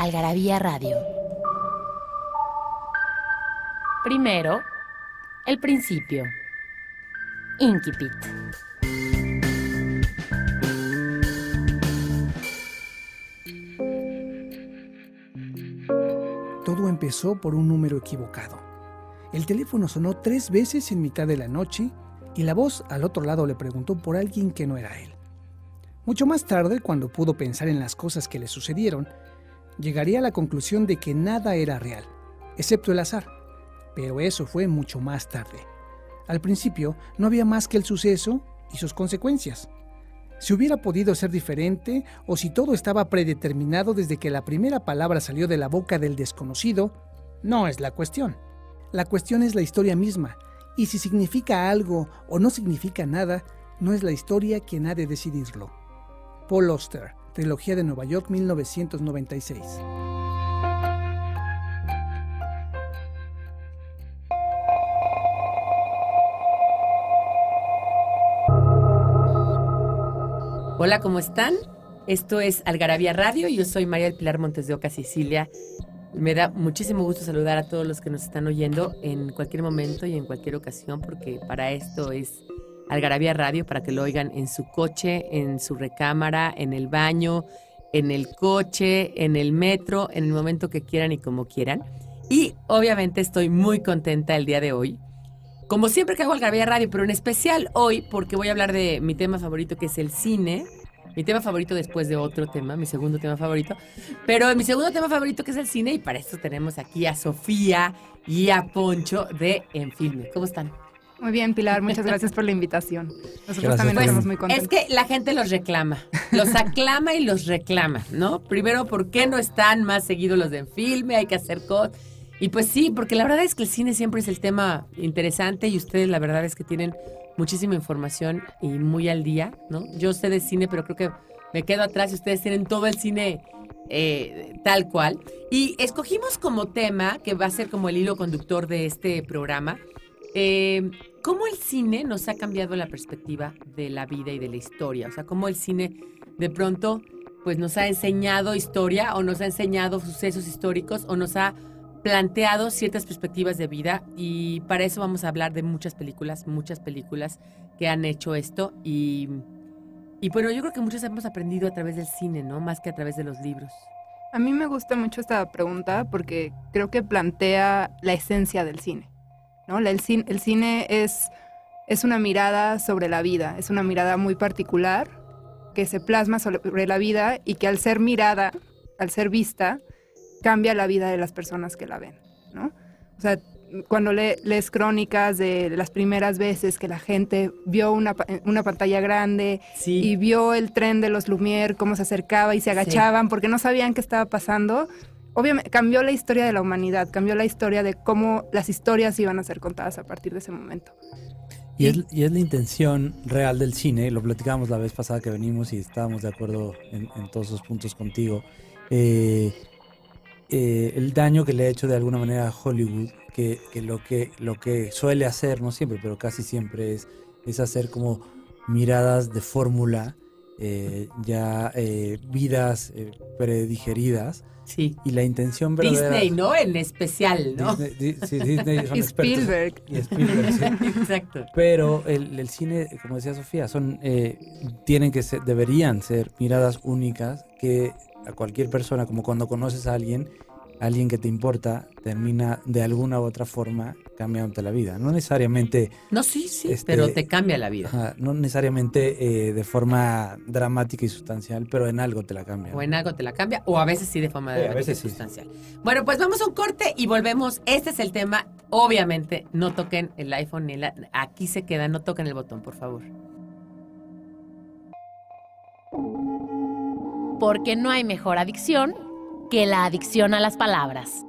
Algarabía Radio. Primero, el principio. Inquipit. Todo empezó por un número equivocado. El teléfono sonó tres veces en mitad de la noche y la voz al otro lado le preguntó por alguien que no era él. Mucho más tarde, cuando pudo pensar en las cosas que le sucedieron, llegaría a la conclusión de que nada era real, excepto el azar. Pero eso fue mucho más tarde. Al principio no había más que el suceso y sus consecuencias. Si hubiera podido ser diferente o si todo estaba predeterminado desde que la primera palabra salió de la boca del desconocido, no es la cuestión. La cuestión es la historia misma, y si significa algo o no significa nada, no es la historia quien ha de decidirlo. Paul Auster, Trilogía de Nueva York 1996. Hola, ¿cómo están? Esto es Algarabía Radio y yo soy María del Pilar Montes de Oca, Sicilia. Me da muchísimo gusto saludar a todos los que nos están oyendo en cualquier momento y en cualquier ocasión, porque para esto es Algarabía Radio, para que lo oigan en su coche, en su recámara, en el baño, en el coche, en el metro, en el momento que quieran y como quieran. Y obviamente estoy muy contenta el día de hoy. Como siempre que hago Algarabía Radio, pero en especial hoy porque voy a hablar de mi tema favorito que es el cine. Mi tema favorito después de otro tema, mi segundo tema favorito. Pero mi segundo tema favorito que es el cine y para eso tenemos aquí a Sofía y a Poncho de En Filme. ¿Cómo están? Muy bien, Pilar, muchas gracias por la invitación. Nosotros Gracias, también estamos muy contentos. Es que la gente los reclama, los aclama y los reclama, ¿no? Primero, ¿por qué no están más seguidos los de En Filme? Hay que hacer cosas. Y pues sí, porque la verdad es que el cine siempre es el tema interesante y ustedes la verdad es que tienen muchísima información y muy al día, ¿no? Yo sé de cine, pero creo que me quedo atrás y ustedes tienen todo el cine eh, tal cual. Y escogimos como tema, que va a ser como el hilo conductor de este programa, eh, cómo el cine nos ha cambiado la perspectiva de la vida y de la historia. O sea, cómo el cine de pronto pues nos ha enseñado historia o nos ha enseñado sucesos históricos o nos ha planteado ciertas perspectivas de vida y para eso vamos a hablar de muchas películas, muchas películas que han hecho esto y, y bueno, yo creo que muchos hemos aprendido a través del cine, ¿no? Más que a través de los libros. A mí me gusta mucho esta pregunta porque creo que plantea la esencia del cine. El, cine, el cine es, es una mirada sobre la vida, es una mirada muy particular que se plasma sobre la vida y que al ser mirada, al ser vista, cambia la vida de las personas que la ven. ¿no? O sea, cuando le- lees crónicas de las primeras veces que la gente vio una, una pantalla grande, Sí. y vio el tren de los Lumière, cómo se acercaba y se agachaban porque no sabían qué estaba pasando. Obviamente cambió la historia de la humanidad, cambió la historia de cómo las historias iban a ser contadas a partir de ese momento. Y es, y es la intención real del cine, lo platicábamos la vez pasada que venimos y estábamos de acuerdo en, todos esos puntos contigo. Eh, eh, el daño que le ha hecho de alguna manera a Hollywood, que, que lo que lo que suele hacer, no siempre, pero casi siempre es, es hacer como miradas de fórmula, eh, ya vidas predigeridas, Sí. y la intención verdadera... Disney, ¿no? En especial, ¿no? Disney, di- sí, Disney son Y expertos. Spielberg. Y Spielberg, sí. Exacto. Pero el, el cine, como decía Sofía, son eh, tienen que ser, deberían ser miradas únicas que a cualquier persona, como cuando conoces a alguien, alguien que te importa, termina de alguna u otra forma cambiándote la vida. No necesariamente, No, sí, sí, Este- pero te cambia la vida. ajá, no necesariamente eh, de forma dramática y sustancial, pero en algo te la cambia. O en algo te la cambia, o a veces sí de forma Sí, a dramática y sí. sustancial. Bueno, pues vamos a un corte y volvemos. Este es el tema. Obviamente, no toquen el iPhone ni la. Aquí se queda, no toquen el botón, por favor. Porque no hay mejor adicción que la adicción a las palabras.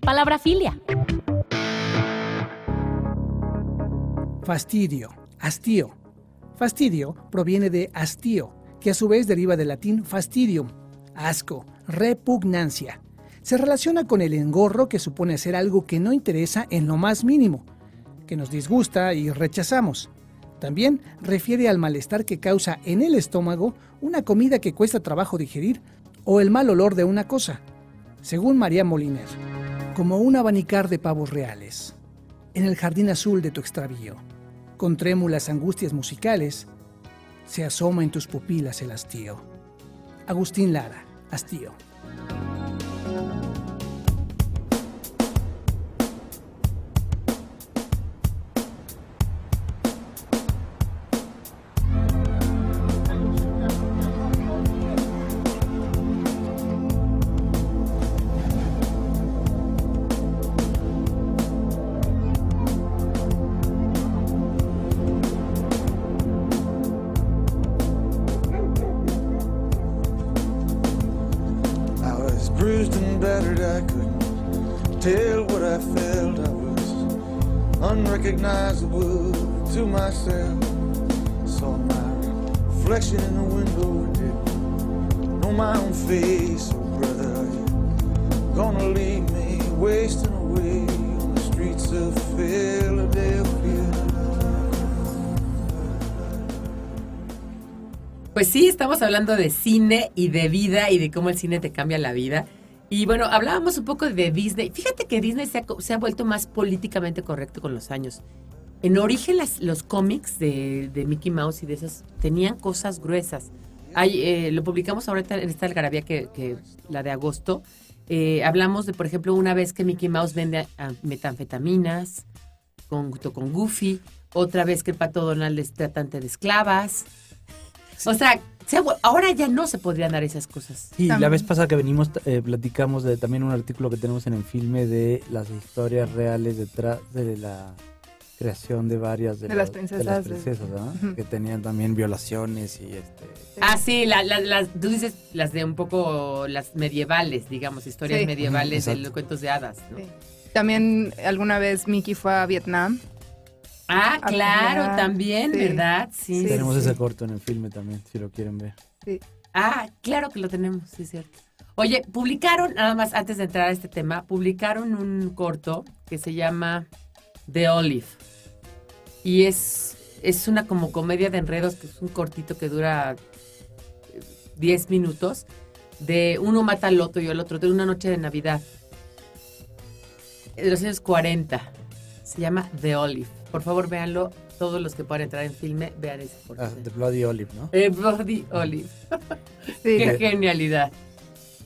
Palabra filia. Fastidio, hastío. Fastidio proviene de hastío, que a su vez deriva del latín fastidium, asco, repugnancia. Se relaciona con el engorro que supone hacer algo que no interesa en lo más mínimo, que nos disgusta y rechazamos. También refiere al malestar que causa en el estómago una comida que cuesta trabajo digerir o el mal olor de una cosa, según María Moliner, como un abanicar de pavos reales, en el jardín azul de tu extravío, con trémulas angustias musicales, se asoma en tus pupilas el hastío. Agustín Lara, hastío. Hablando de cine y de vida y de cómo el cine te cambia la vida. Y bueno, hablábamos un poco de Disney. Fíjate que Disney se ha, se ha vuelto más políticamente correcto con los años. En origen, las- los cómics de, de Mickey Mouse y de esas tenían cosas gruesas. Hay, eh, lo publicamos ahorita en esta algarabía que, que la de agosto. Eh, hablamos de, por ejemplo, una vez que Mickey Mouse vende metanfetaminas con, junto con Goofy. Otra vez que el pato Donald es tratante de esclavas. O sea, ahora ya no se podrían dar esas cosas. Y la vez pasada que venimos eh, platicamos de también un artículo que tenemos en el filme de las historias reales detrás de la creación de varias de, De las princesas, de las princesas, ¿verdad? Ujú. que tenían también violaciones y este Ah, sí, la- la- las, tú dices las de un poco las medievales, digamos, historias Sí. medievales de los cuentos de hadas. ¿no? Sí. También alguna vez Mickey fue a Vietnam. Ah, claro, también, Sí. ¿verdad? Sí. Sí, tenemos sí. ese corto en el filme también si lo quieren ver Sí. Ah, claro que lo tenemos, sí es cierto. Oye, publicaron, nada más antes de entrar a este tema, publicaron un corto que se llama The Olive. Y es, es una como comedia de enredos, que es un cortito que dura eh, 10 minutos, de uno mata al otro y el otro, de una noche de Navidad. De los años 40. Se llama The Olive. Por favor, véanlo. Todos los que puedan entrar en filme, vean ese corto. ah, The Bloody Olive no Eh, Bloody Olive. Sí, Qué genialidad.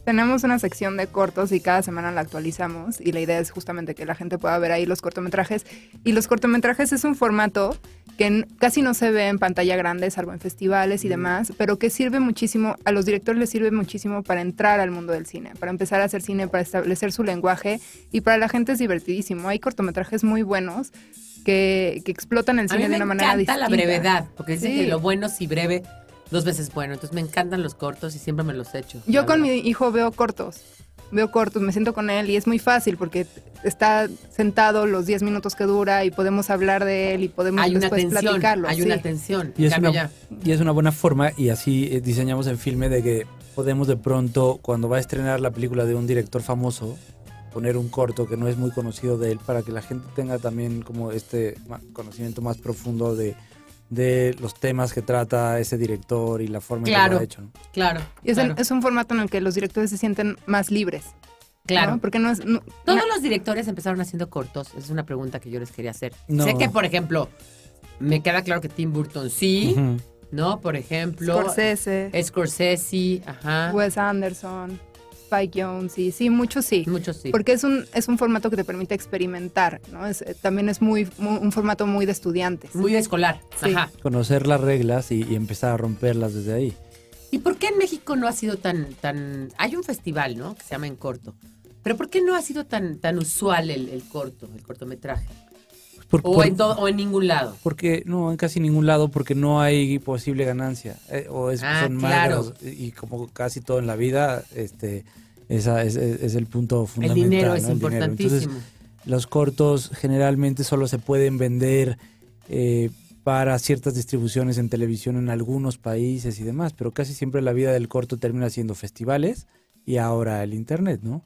Tenemos una sección de cortos y cada semana la actualizamos y la idea es justamente que la gente pueda ver ahí los cortometrajes. Y los cortometrajes es un formato que casi no se ve en pantalla grande, salvo en festivales y demás, pero que sirve muchísimo, a los directores les sirve muchísimo para entrar al mundo del cine, para empezar a hacer cine, para establecer su lenguaje y para la gente es divertidísimo. Hay cortometrajes muy buenos que, que explotan el A cine de una manera encanta distinta. la brevedad, porque dicen Sí. que lo bueno si breve, dos veces bueno. Entonces me encantan los cortos y siempre me los echo. Yo con mi hijo veo cortos. Veo cortos, me siento con él y es muy fácil porque está sentado los 10 minutos que dura y podemos hablar de él y podemos hay una después tensión, platicarlo. hay sí. una tensión. Y es, una, y es una buena forma, y así eh, diseñamos el filme, de que podemos de pronto, cuando va a estrenar la película de un director famoso, poner un corto que no es muy conocido de él, para que la gente tenga también como este conocimiento más profundo de, de los temas que trata ese director y la forma en que Claro. lo ha hecho. ¿no? Claro, Y es, el- claro, es un formato en el que los directores se sienten más libres. claro. ¿no? Porque no es. no- Todos los directores empezaron haciendo cortos. Es una pregunta que yo les quería hacer. No. Sé que, por ejemplo, me queda claro que Tim Burton sí. ¿no? Por ejemplo, Scorsese, Scorsese, ajá. Wes Anderson, Spike Jones, y sí, muchos sí. Muchos sí. Porque es un, es un formato que te permite experimentar, ¿no? Es, eh, también es muy, muy- un formato muy de estudiantes. Muy escolar. Sí. Ajá. Conocer las reglas y, y empezar a romperlas desde ahí. ¿Y por qué en México no ha sido tan, tan... Hay un festival, ¿no? Que se llama En Corto. Pero ¿por qué no ha sido tan, tan usual el, el corto, el cortometraje? Por- O, por- en todo, o en ningún lado. Porque no, en casi ningún lado, porque no hay posible ganancia. eh, o es, Ah, son claro. Y como casi todo en la vida, este, esa es, es- es el punto El fundamental. dinero es ¿no? El dinero. Entonces, importantísimo. los cortos generalmente solo se pueden vender eh, para ciertas distribuciones en televisión en algunos países y demás, pero casi siempre la vida del corto termina siendo festivales y ahora el internet, ¿no?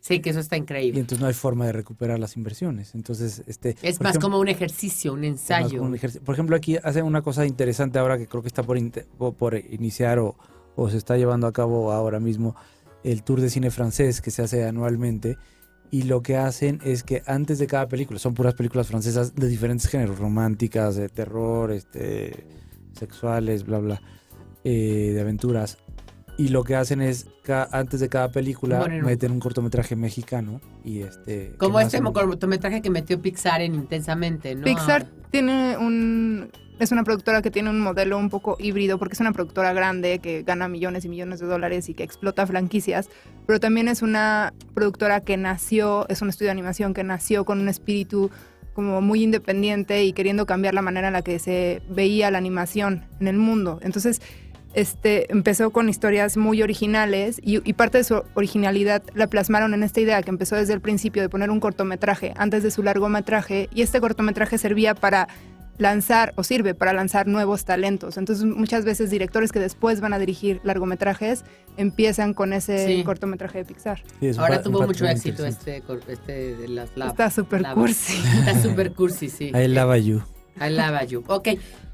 Sí, que eso está Y increíble. entonces no hay forma de recuperar las inversiones. Entonces, este Es más ejemplo- como un ejercicio, un ensayo. un. Por ejemplo, aquí hacen una cosa interesante ahora que creo que está por, iniciar o, o se está llevando a cabo ahora mismo el Tour de Cine Francés que se hace anualmente. Y lo que hacen es que antes de cada película, son puras películas francesas de diferentes géneros, románticas, de terror, este, sexuales, bla, bla, eh, de aventuras. Y lo que hacen es, antes de cada película, un- meten un cortometraje mexicano. y este Como este cortometraje que metió Pixar en Intensamente, ¿no? Pixar tiene un es una productora que tiene un modelo un poco híbrido porque es una productora grande que gana millones y millones de dólares y que explota franquicias, pero también es una productora que nació, es un estudio de animación que nació con un espíritu como muy independiente y queriendo cambiar la manera en la que se veía la animación en el mundo. Entonces, este, empezó con historias muy originales y, y parte de su originalidad la plasmaron en esta idea que empezó desde el principio de poner un cortometraje antes de su largometraje y este cortometraje servía para lanzar o sirve para lanzar nuevos talentos. Entonces muchas veces directores que después van a dirigir largometrajes empiezan con ese Sí. cortometraje de Pixar. Sí, es un Ahora tuvo un mucho éxito este, este de las lab. Está súper lab- cursi. Está súper cursi, sí. I love you. I love you. Ok.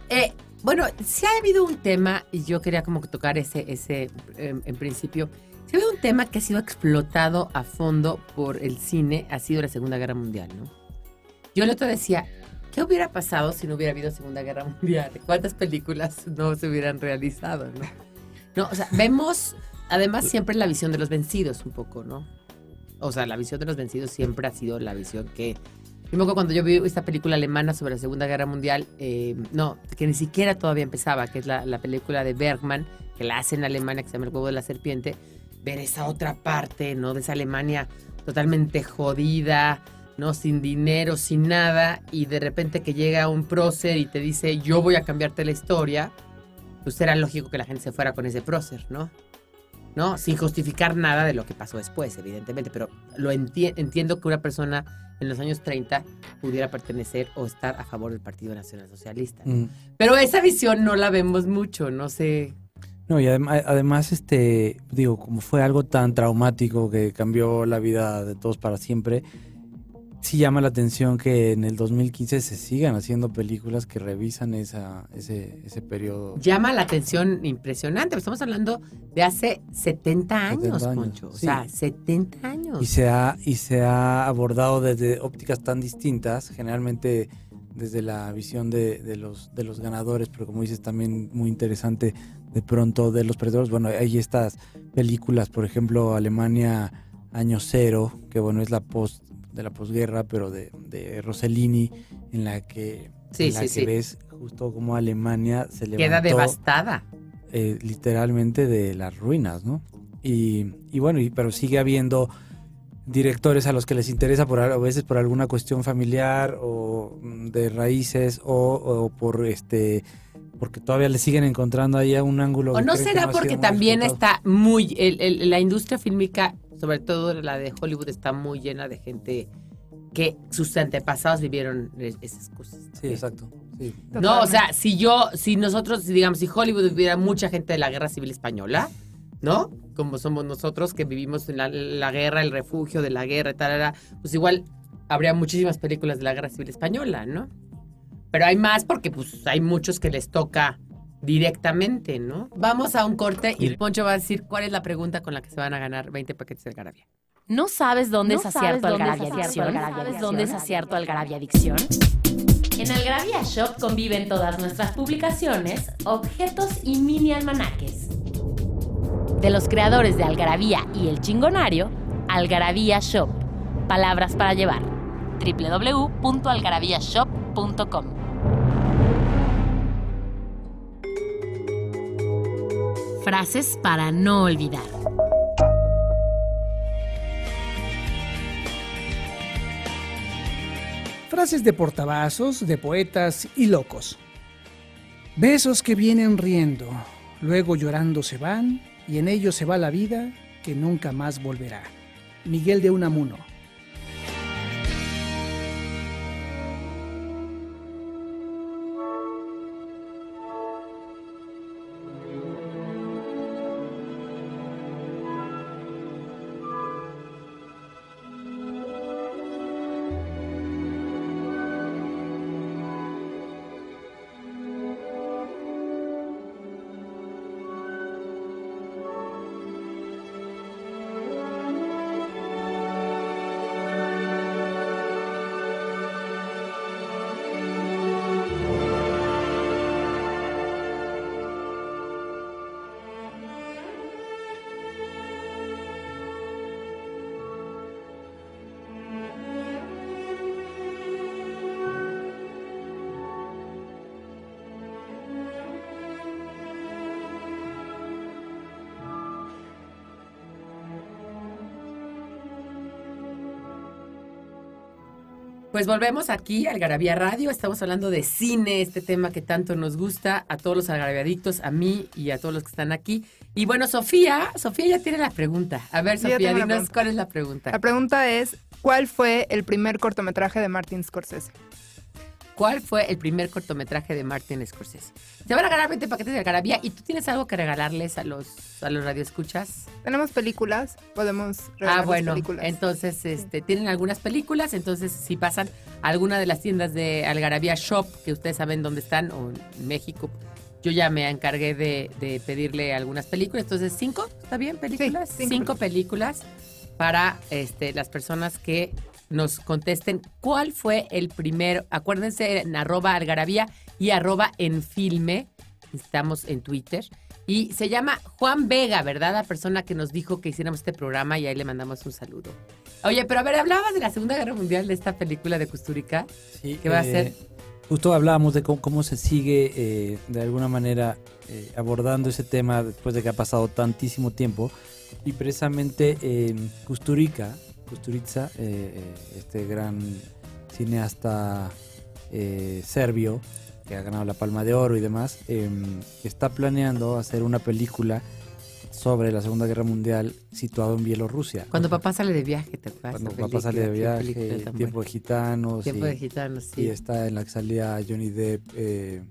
Eh, bueno, sí ha habido un tema, y yo quería como tocar ese, ese em, en principio. Sí ha habido un tema que ha sido explotado a fondo por el cine, ha sido la Segunda Guerra Mundial, ¿no? Yo el otro decía, ¿qué hubiera pasado si no hubiera habido Segunda Guerra Mundial? ¿Cuántas películas no se hubieran realizado, no? No, o sea, vemos además siempre la visión de los vencidos un poco, ¿no? O sea, la visión de los vencidos siempre ha sido la visión que yo me cuando yo vi esta película alemana sobre la Segunda Guerra Mundial, eh, no, que ni siquiera todavía empezaba, que es la, la película de Bergman, que la hace en Alemania, que se llama El huevo de la serpiente, ver esa otra parte, ¿no? De esa Alemania totalmente jodida, ¿no? Sin dinero, sin nada, y de repente que llega un prócer y te dice, yo voy a cambiarte la historia, pues era lógico que la gente se fuera con ese prócer, ¿no? ¿No? Sin justificar nada de lo que pasó después, evidentemente, pero lo enti- entiendo que una persona en los años 30 pudiera pertenecer o estar a favor del Partido Nacional Socialista. ¿no? Mm. Pero esa visión no la vemos mucho, no sé. No, y adem- además, este, digo, como fue algo tan traumático que cambió la vida de todos para siempre, sí llama la atención que en el 2015 se sigan haciendo películas que revisan esa, ese, ese periodo. Llama la atención impresionante. Estamos hablando de hace 70 años, 70 años, Poncho. O sea, 70 años. Y se ha, y se ha abordado desde ópticas tan distintas, generalmente desde la visión de, de los, de los ganadores, pero como dices también muy interesante de pronto de los perdedores. Bueno, hay estas películas, por ejemplo, Alemania Año Cero, que bueno, es la post de la posguerra, pero de, de Rossellini, en la que, Sí, en la sí, que sí. ves justo como Alemania se levantó Queda devastada. eh, literalmente de las ruinas, ¿no? Y, y bueno, y, pero sigue habiendo directores a los que les interesa por, a veces por alguna cuestión familiar o mm, de raíces o, o por este porque todavía le siguen encontrando ahí a un ángulo. O no será porque también explotado. está muy. el- el- la industria fílmica, sobre todo la de Hollywood, está muy llena de gente que sus antepasados vivieron es- esas cosas. Sí, exacto. Sí. No, o sea, si yo, si nosotros, digamos, si Hollywood hubiera mucha gente de la guerra civil española, ¿no? Como somos nosotros que vivimos en la, la guerra, el refugio de la guerra, y tal, pues igual habría muchísimas películas de la guerra civil española, ¿no? Pero hay más porque pues hay muchos que les toca directamente, ¿no? Vamos a un corte y Poncho va a decir cuál es la pregunta con la que se van a ganar 20 paquetes de Garabia. ¿No sabes dónde ¿No es acierto Algarabia Adicción? Algarabia ¿Sabes dónde es acierto Algarabia Adicción? En Algarabia Shop conviven todas nuestras publicaciones, objetos y mini almanaques. De los creadores de Algarabía y El Chingonario, Algarabía Shop. Palabras para llevar. www.algarabíashop.com Frases para no olvidar. frases de portavasos, de poetas y locos. Besos que vienen riendo, luego llorando se van, y en ellos se va la vida que nunca más volverá. Miguel de Unamuno. Pues volvemos aquí al Garabía Radio. Estamos hablando de cine, este tema que tanto nos gusta a todos los algarabiadictos, a mí y a todos los que están aquí. Y bueno, Sofía, Sofía ya tiene la pregunta. A ver, Sí, Sofía, dinos cuál es la pregunta. La pregunta es, ¿cuál fue el primer cortometraje de Martin Scorsese? ¿Cuál fue el primer cortometraje de Martin Scorsese? Se van a ganar 20 paquetes de Algarabía y tú tienes algo que regalarles a los, a los radioescuchas. Tenemos películas, podemos Ah, bueno, películas. entonces este, tienen algunas películas, entonces si pasan a alguna de las tiendas de Algarabía Shop, que ustedes saben dónde están, o en México, yo ya me encargué de, de pedirle algunas películas, entonces cinco, ¿está bien? ¿Películas? Sí, cinco cinco películas para este, las personas que nos contesten cuál fue el primero, acuérdense en arroba algarabía y arroba en filme, estamos en Twitter, y se llama Juan Vega, ¿verdad? La persona que nos dijo que hiciéramos este programa y ahí le mandamos un saludo. Oye, pero a ver, hablabas de la Segunda Guerra Mundial de esta película de Custurica. Sí, ¿Qué va a eh, ser? Justo hablábamos de cómo, cómo se sigue eh, de alguna manera eh, abordando ese tema después de que ha pasado tantísimo tiempo. Y precisamente eh, Kusturica, eh, eh, este gran cineasta eh, serbio que ha ganado la Palma de Oro y demás, eh, está planeando hacer una película sobre la Segunda Guerra Mundial situado en Bielorrusia. Cuando papá sale de viaje, ¿te acuerdas? Cuando papá sale de viaje, Tiempo de. Gitanos. Tiempo y- de gitanos, y sí. está en la que salía Johnny Depp eh,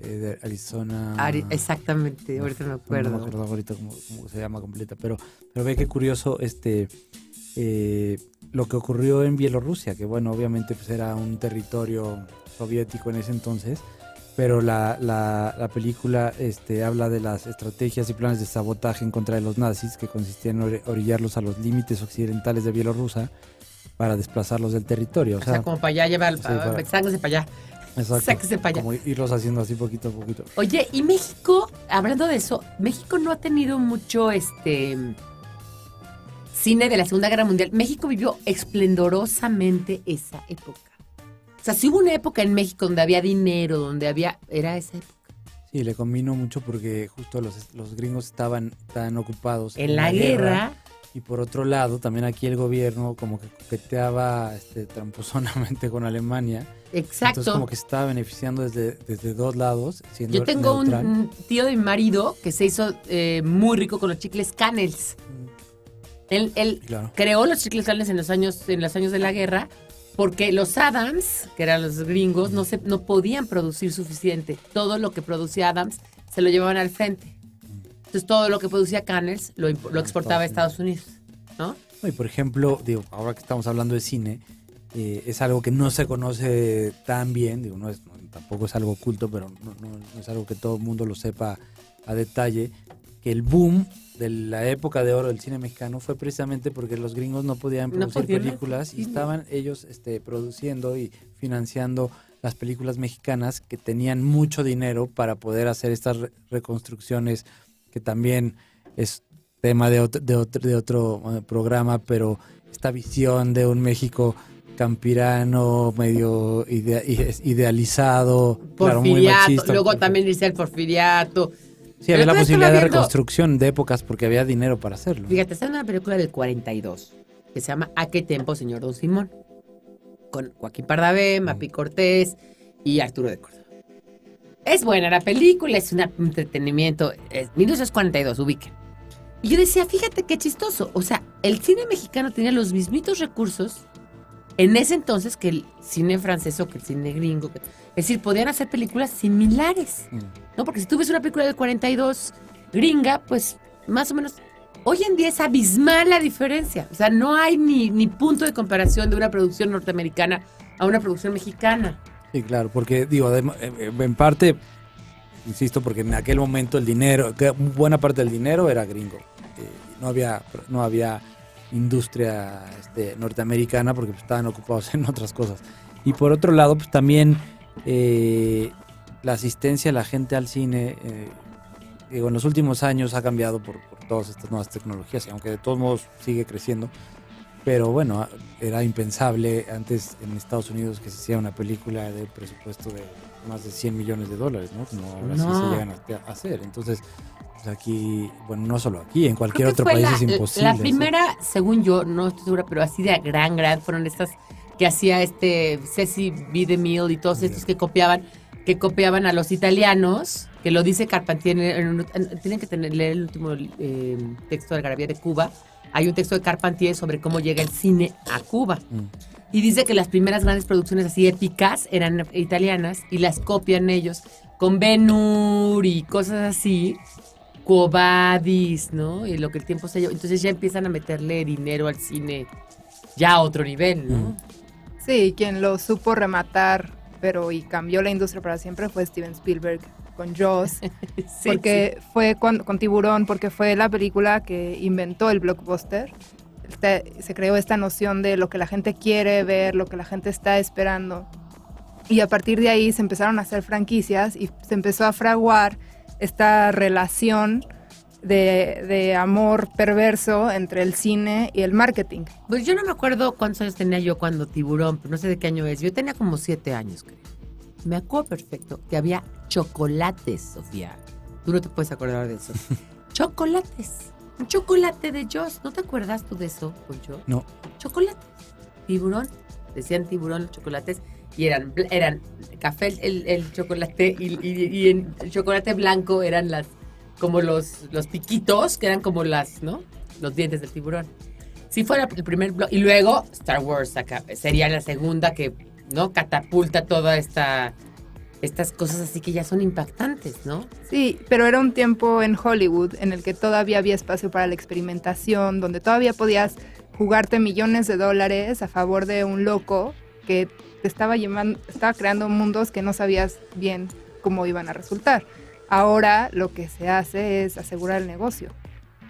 eh, de Arizona. Ari- exactamente, ahorita me No acuerdo. me acuerdo ahorita cómo, cómo se llama completa, pero, pero ve qué curioso este eh, lo que ocurrió en Bielorrusia, que bueno, obviamente pues era un territorio soviético en ese entonces, pero la, la, la película este, habla de las estrategias y planes de sabotaje en contra de los nazis, que consistían en ori- orillarlos a los límites occidentales de Bielorrusia para desplazarlos del territorio. O sea, como para allá, llevar, Sí, para- sáquense para allá. Exacto. Sáquese para allá. Como irlos haciendo así poquito a poquito. Oye, y México, hablando de eso, México no ha tenido mucho este cine de la Segunda Guerra Mundial. México vivió esplendorosamente esa época. O sea, sí hubo una época en México donde había dinero, donde había. Era esa época. Sí, le combino mucho porque justo los, los gringos estaban tan ocupados En la guerra. Y por otro lado, también aquí el gobierno como que coqueteaba este, tramposonamente con Alemania. Exacto. Entonces como que se estaba beneficiando desde, desde dos lados. Siendo Yo tengo un, neutral. un tío de mi marido que se hizo eh, muy rico con los chicles Canels. Él, él Claro. creó los chicles Canels en los años, en los años de la guerra porque los Adams, que eran los gringos, no, se, no podían producir suficiente. Todo lo que producía Adams se lo llevaban al frente. Entonces todo lo que producía Canels lo, lo exportaba a Estados Unidos. ¿no? No, Y por ejemplo, digo, ahora que estamos hablando de cine, eh, es algo que no se conoce tan bien, digo, no es, no- tampoco es algo oculto, pero no, no- no es algo que todo el mundo lo sepa a detalle, que el boom de la época de oro del cine mexicano fue precisamente porque los gringos no podían No producir podían películas y estaban ellos este, produciendo y financiando las películas mexicanas que tenían mucho dinero para poder hacer estas re- reconstrucciones que también es tema de otro, de otro, de otro eh, programa, pero esta visión de un México campirano, medio idea- ide- idealizado, claro, muy Porfiriato. machista. luego también dice el porfiriato. Sí, había la posibilidad de viendo- reconstrucción de épocas porque había dinero para hacerlo. Fíjate, está en una película del 42 que se llama ¿A qué tiempo, señor Don Simón? con Joaquín Pardavé, Mapi Cortés y Arturo de Córdoba. Es buena la película, es un entretenimiento. Es 1942, ubiquen. Y yo decía, fíjate qué chistoso. O sea, el cine mexicano tenía los mismitos recursos en ese entonces que el cine francés o que el cine gringo. Es decir, podían hacer películas similares. Mm. ¿No? Porque si tú ves una película del 42 gringa, pues más o menos. Hoy en día es abismal la diferencia. O sea, no hay ni, ni punto de comparación de una producción norteamericana a una producción mexicana. Sí, claro, porque digo, eh, eh, en parte, insisto, porque en aquel momento el dinero, buena parte del dinero era gringo. Eh, no había, no había industria este, norteamericana porque pues, estaban ocupados en otras cosas. Y por otro lado, pues también eh, la asistencia de la gente al cine, eh, digo, en los últimos años ha cambiado por, por todas estas nuevas tecnologías, y aunque de todos modos sigue creciendo. Pero bueno, era impensable antes en Estados Unidos que se hiciera una película de presupuesto de más de 100 millones de dólares, ¿no? Como ahora sí No. se llegan a hacer. Entonces, aquí, bueno, no solo aquí, en cualquier otro país la, es imposible. La primera, según yo, no estoy segura, pero así de gran, gran, fueron estas que hacía este Ceci B. DeMille y todos estos que copiaban, que copiaban a los italianos, que lo dice Carpentier, en en- tienen que tener, leer el último eh, texto de Algarabía de Cuba. Hay un texto de Carpentier sobre cómo llega el cine a Cuba. Mm. Y dice que las primeras grandes producciones así épicas eran italianas y las copian ellos con Ben y cosas así, Cobadis, ¿no? Y lo que el tiempo se lleva. Entonces ya empiezan a meterle dinero al cine ya a otro nivel, ¿no? Sí, quien lo supo rematar, pero y cambió la industria para siempre fue Steven Spielberg con Jaws, Sí, porque fue cuando, con Tiburón, porque fue la película que inventó el blockbuster. Este- se creó esta noción de lo que la gente quiere ver, lo que la gente está esperando. Y a partir de ahí se empezaron a hacer franquicias y se empezó a fraguar esta relación de, de amor perverso entre el cine y el marketing. Pues yo no me acuerdo cuántos años tenía yo cuando Tiburón, pero no sé de qué año es. Yo tenía como siete años, creo. Me acuerdo perfecto que había chocolates, Sofía. Tú no te puedes acordar de eso. chocolates. Un chocolate de Joss. ¿No te acuerdas tú de eso, Poncho? No. Chocolate. Tiburón. Decían tiburón los chocolates. Y eran, eran café el, el chocolate y, el chocolate blanco eran las como los, los piquitos, que eran como las, ¿no? Los dientes del tiburón. Si fuera el primer blog. Y luego Star Wars sería la segunda que, ¿no? Catapulta toda esta estas cosas así que ya son impactantes, ¿no? Sí, pero era un tiempo en Hollywood en el que todavía había espacio para la experimentación, donde todavía podías jugarte millones de dólares a favor de un loco que te estaba estaba creando mundos que no sabías bien cómo iban a resultar. Ahora lo que se hace es asegurar el negocio.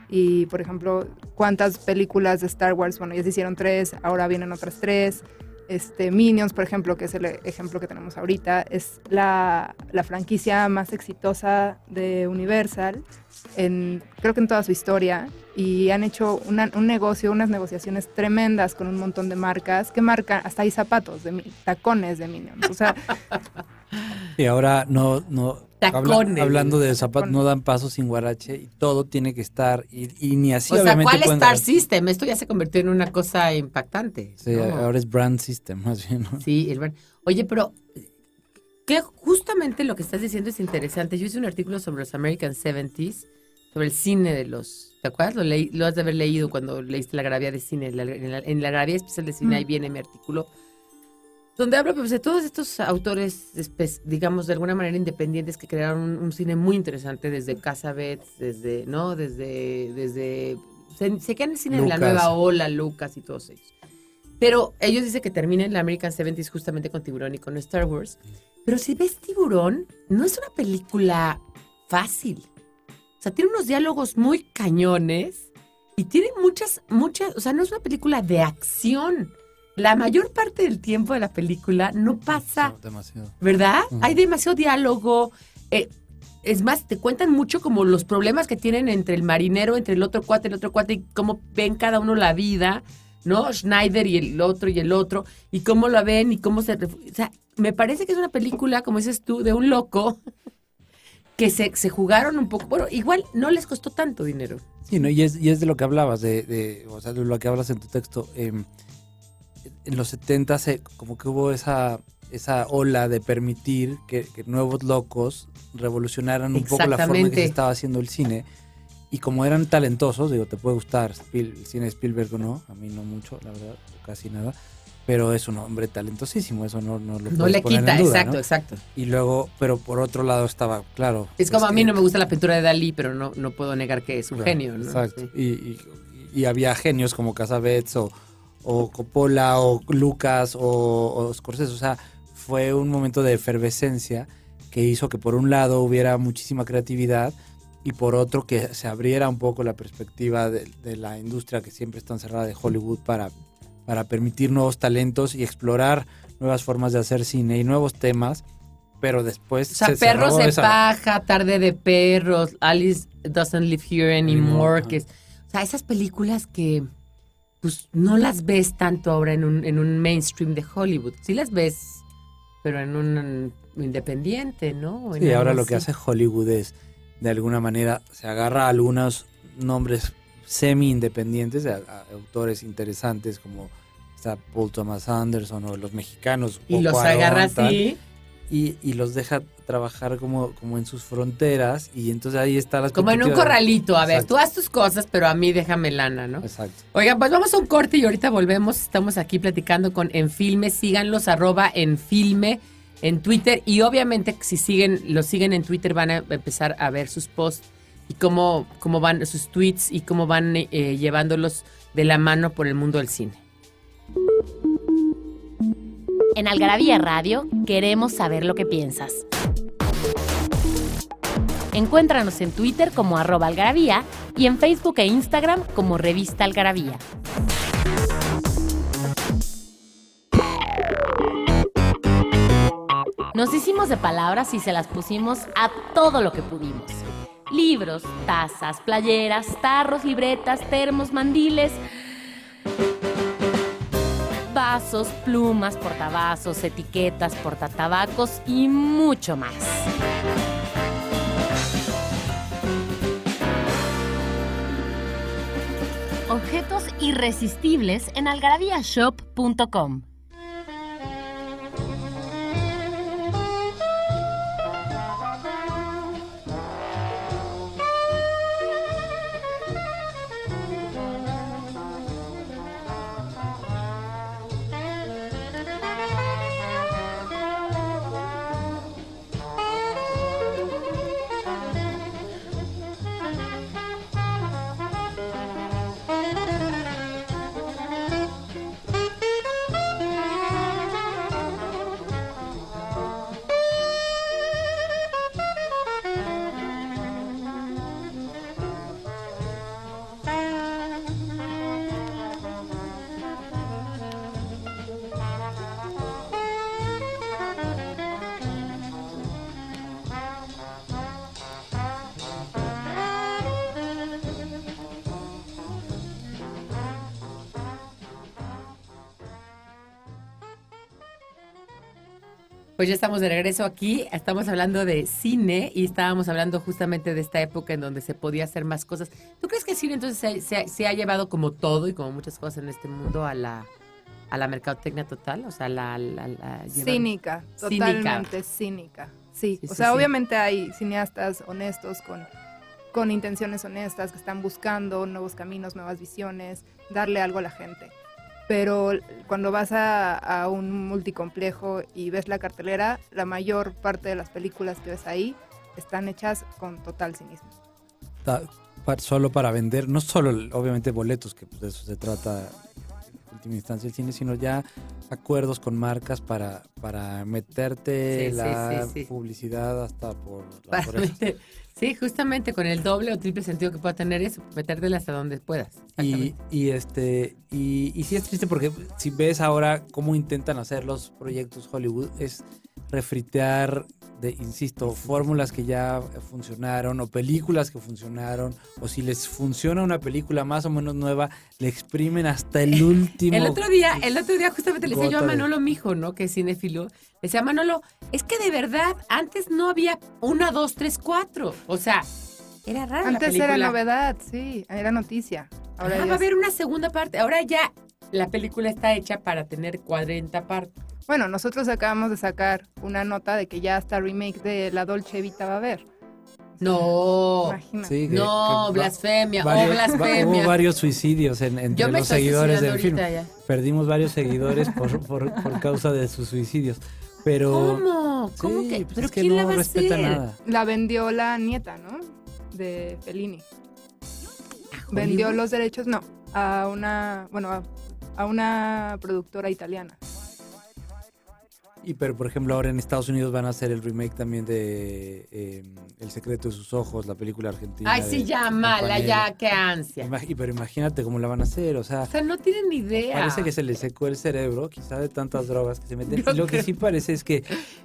Y, por ejemplo, ¿cuántas películas de Star Wars? Bueno, ya se hicieron tres, ahora vienen otras tres. Este, Minions, por ejemplo, que es el ejemplo que tenemos ahorita, es la, la franquicia más exitosa de Universal, en, creo que en toda su historia, y han hecho un negocio, unas negociaciones tremendas con un montón de marcas, que marcan, hasta hay zapatos, de, tacones de Minions. O sea, Y ahora no, no Tacones. hablando de zapatos, no dan paso sin guarache y todo tiene que estar y, y ni así o sea, obviamente ¿cuál Star System? Esto ya se convirtió en una cosa impactante. Sí, ¿no? ahora es brand system más bien. ¿no? Sí, el brand. Oye, pero que justamente lo que estás diciendo es interesante. Yo hice un artículo sobre los American 70s, sobre el cine de los... ¿Te acuerdas? Lo, leí- lo has de haber leído cuando leíste la gravía de cine. la- en, la, en la gravía especial de cine, Mm. ahí viene mi artículo. Donde hablo pues, de todos estos autores, digamos, de alguna manera independientes que crearon un, un cine muy interesante desde Casabets, desde, ¿no? Desde, desde, se, se queda en el cine de la Lucas. nueva ola, Lucas y todos ellos. Pero ellos dicen que termina en la American 70s justamente con Tiburón y con Star Wars. Pero si ves Tiburón, no es una película fácil. O sea, tiene unos diálogos muy cañones y tiene muchas, muchas, o sea, no es una película de acción. La mayor parte del tiempo de la película no pasa, Demasiado. ¿verdad? Hay demasiado diálogo. eh, es más, te cuentan mucho como los problemas que tienen entre el marinero, entre el otro cuate, el otro cuate, y cómo ven cada uno la vida, ¿no? Schneider y el otro y el otro, y cómo la ven y cómo se... O sea, me parece que es una película, como dices tú, de un loco que se, se jugaron un poco. Bueno, igual no les costó tanto dinero. Sí, ¿no? y, es, y es de lo que hablabas, de, de- o sea, de lo que hablas en tu texto. eh, en los 70 se, como que hubo esa, esa ola de permitir que, que nuevos locos revolucionaran un poco la forma en que se estaba haciendo el cine. Y como eran talentosos, digo, te puede gustar Spiel- el cine de Spielberg o no, a mí no mucho, la verdad, casi nada, pero es un hombre talentosísimo, eso no, no lo No le poner en quita, duda, exacto, ¿no? exacto. Y luego, pero por otro lado estaba, claro. Es como a mí este, no me gusta la pintura de Dalí, pero no, no puedo negar que es un Claro, genio, ¿no? Exacto. Sí. Y, y- y había genios como Casabets o, o Coppola o Lucas o, o Scorsese. O sea, fue un momento de efervescencia que hizo que por un lado hubiera muchísima creatividad y por otro que se abriera un poco la perspectiva de, de la industria que siempre está encerrada de Hollywood para, para permitir nuevos talentos y explorar nuevas formas de hacer cine y nuevos temas. Pero después O sea, se Perros cerró de esa- paja, Tarde de perros, Alice doesn't live here anymore, Anymore, que es- o sea, esas películas que pues no las ves tanto ahora en un, en un mainstream de Hollywood. Sí las ves, pero en un independiente, ¿no? En Sí, ahora lo que hace Hollywood es, de alguna manera, se agarra a algunos nombres semi-independientes, a, a autores interesantes como está Paul Thomas Anderson o los mexicanos. Y los agarra así. Y, y los deja trabajar como, como en sus fronteras y entonces ahí está la Como en un corralito. A ver, Exacto. tú haz tus cosas, pero a mí déjame lana, ¿no? Exacto. Oigan, pues vamos a un corte y ahorita volvemos. Estamos aquí platicando con Enfilme. Síganlos, arroba Enfilme en Twitter. Y obviamente, si siguen, los siguen en Twitter, van a empezar a ver sus posts y cómo, cómo van sus tweets y cómo van eh, llevándolos de la mano por el mundo del cine. En Algarabía Radio queremos saber lo que piensas. Encuéntranos en Twitter como arroba algarabía y en Facebook e Instagram como revista algarabía. Nos hicimos de palabras y se las pusimos a todo lo que pudimos. Libros, tazas, playeras, tarros, libretas, termos, mandiles, vasos, plumas, portavasos, etiquetas, portatabacos y mucho más. Objetos irresistibles en algarabíashop.com. Pues ya estamos de regreso aquí, estamos hablando de cine y estábamos hablando justamente de esta época en donde se podía hacer más cosas. ¿Tú crees que el cine entonces se, se- se ha llevado como todo y como muchas cosas en este mundo a la, a la mercadotecnia total? O sea, la... la, la Cínica, totalmente cínica. Sí, Sí, o sea, sí. obviamente hay cineastas honestos con, con intenciones honestas que están buscando nuevos caminos, nuevas visiones, darle algo a la gente. Pero cuando vas a, a un multicomplejo y ves la cartelera, la mayor parte de las películas que ves ahí están hechas con total cinismo. Solo para vender, no solo obviamente boletos, que pues, de eso se trata en última instancia el cine, sino ya acuerdos con marcas para, para meterte Sí, la sí, sí. publicidad hasta por la para oreja. meter- sí, justamente con el doble o triple sentido que pueda tener eso, metértela hasta donde puedas. Y, y este y, y sí es triste porque si ves ahora cómo intentan hacer los proyectos Hollywood es refritear de insisto fórmulas que ya funcionaron o películas que funcionaron o si les funciona una película más o menos nueva le exprimen hasta el último El otro día, el otro día justamente le decía yo a Manolo Mijo, ¿no? Que es cinéfilo. Le decía, Manolo, es que de verdad, antes no había una, dos, tres, cuatro. O sea, era rara la Antes película. era novedad, sí, era noticia. Ahora va a haber una segunda parte. Ahora ya la película está hecha para tener 40 partes. Bueno, nosotros acabamos de sacar una nota de que ya hasta remake de La Dolce Vita va a haber. No. Imagínate. Sí, que- No, que blasfemia, varios- oh, va- blasfemia. Hubo varios suicidios en, entre los seguidores del film. ya. Perdimos varios seguidores por, por, por causa de sus suicidios. Pero. ¿Cómo? ¿Cómo Sí, que? pues ¿Pero es que quién no la va a respeta hacer? nada. La vendió la nieta, ¿no? De Fellini. Vendió Hollywood? los derechos, no, a una, bueno, a, a una productora italiana. Y pero por ejemplo ahora en Estados Unidos van a hacer el remake también de eh, El secreto de sus ojos, la película argentina. Ay, sí, ya, mala, ya, qué ansia. Ima- y- pero imagínate cómo la van a hacer, o sea, O sea, no tienen ni idea. parece que se le secó el cerebro, quizá de tantas drogas que se meten. Yo Y lo que sí parece es que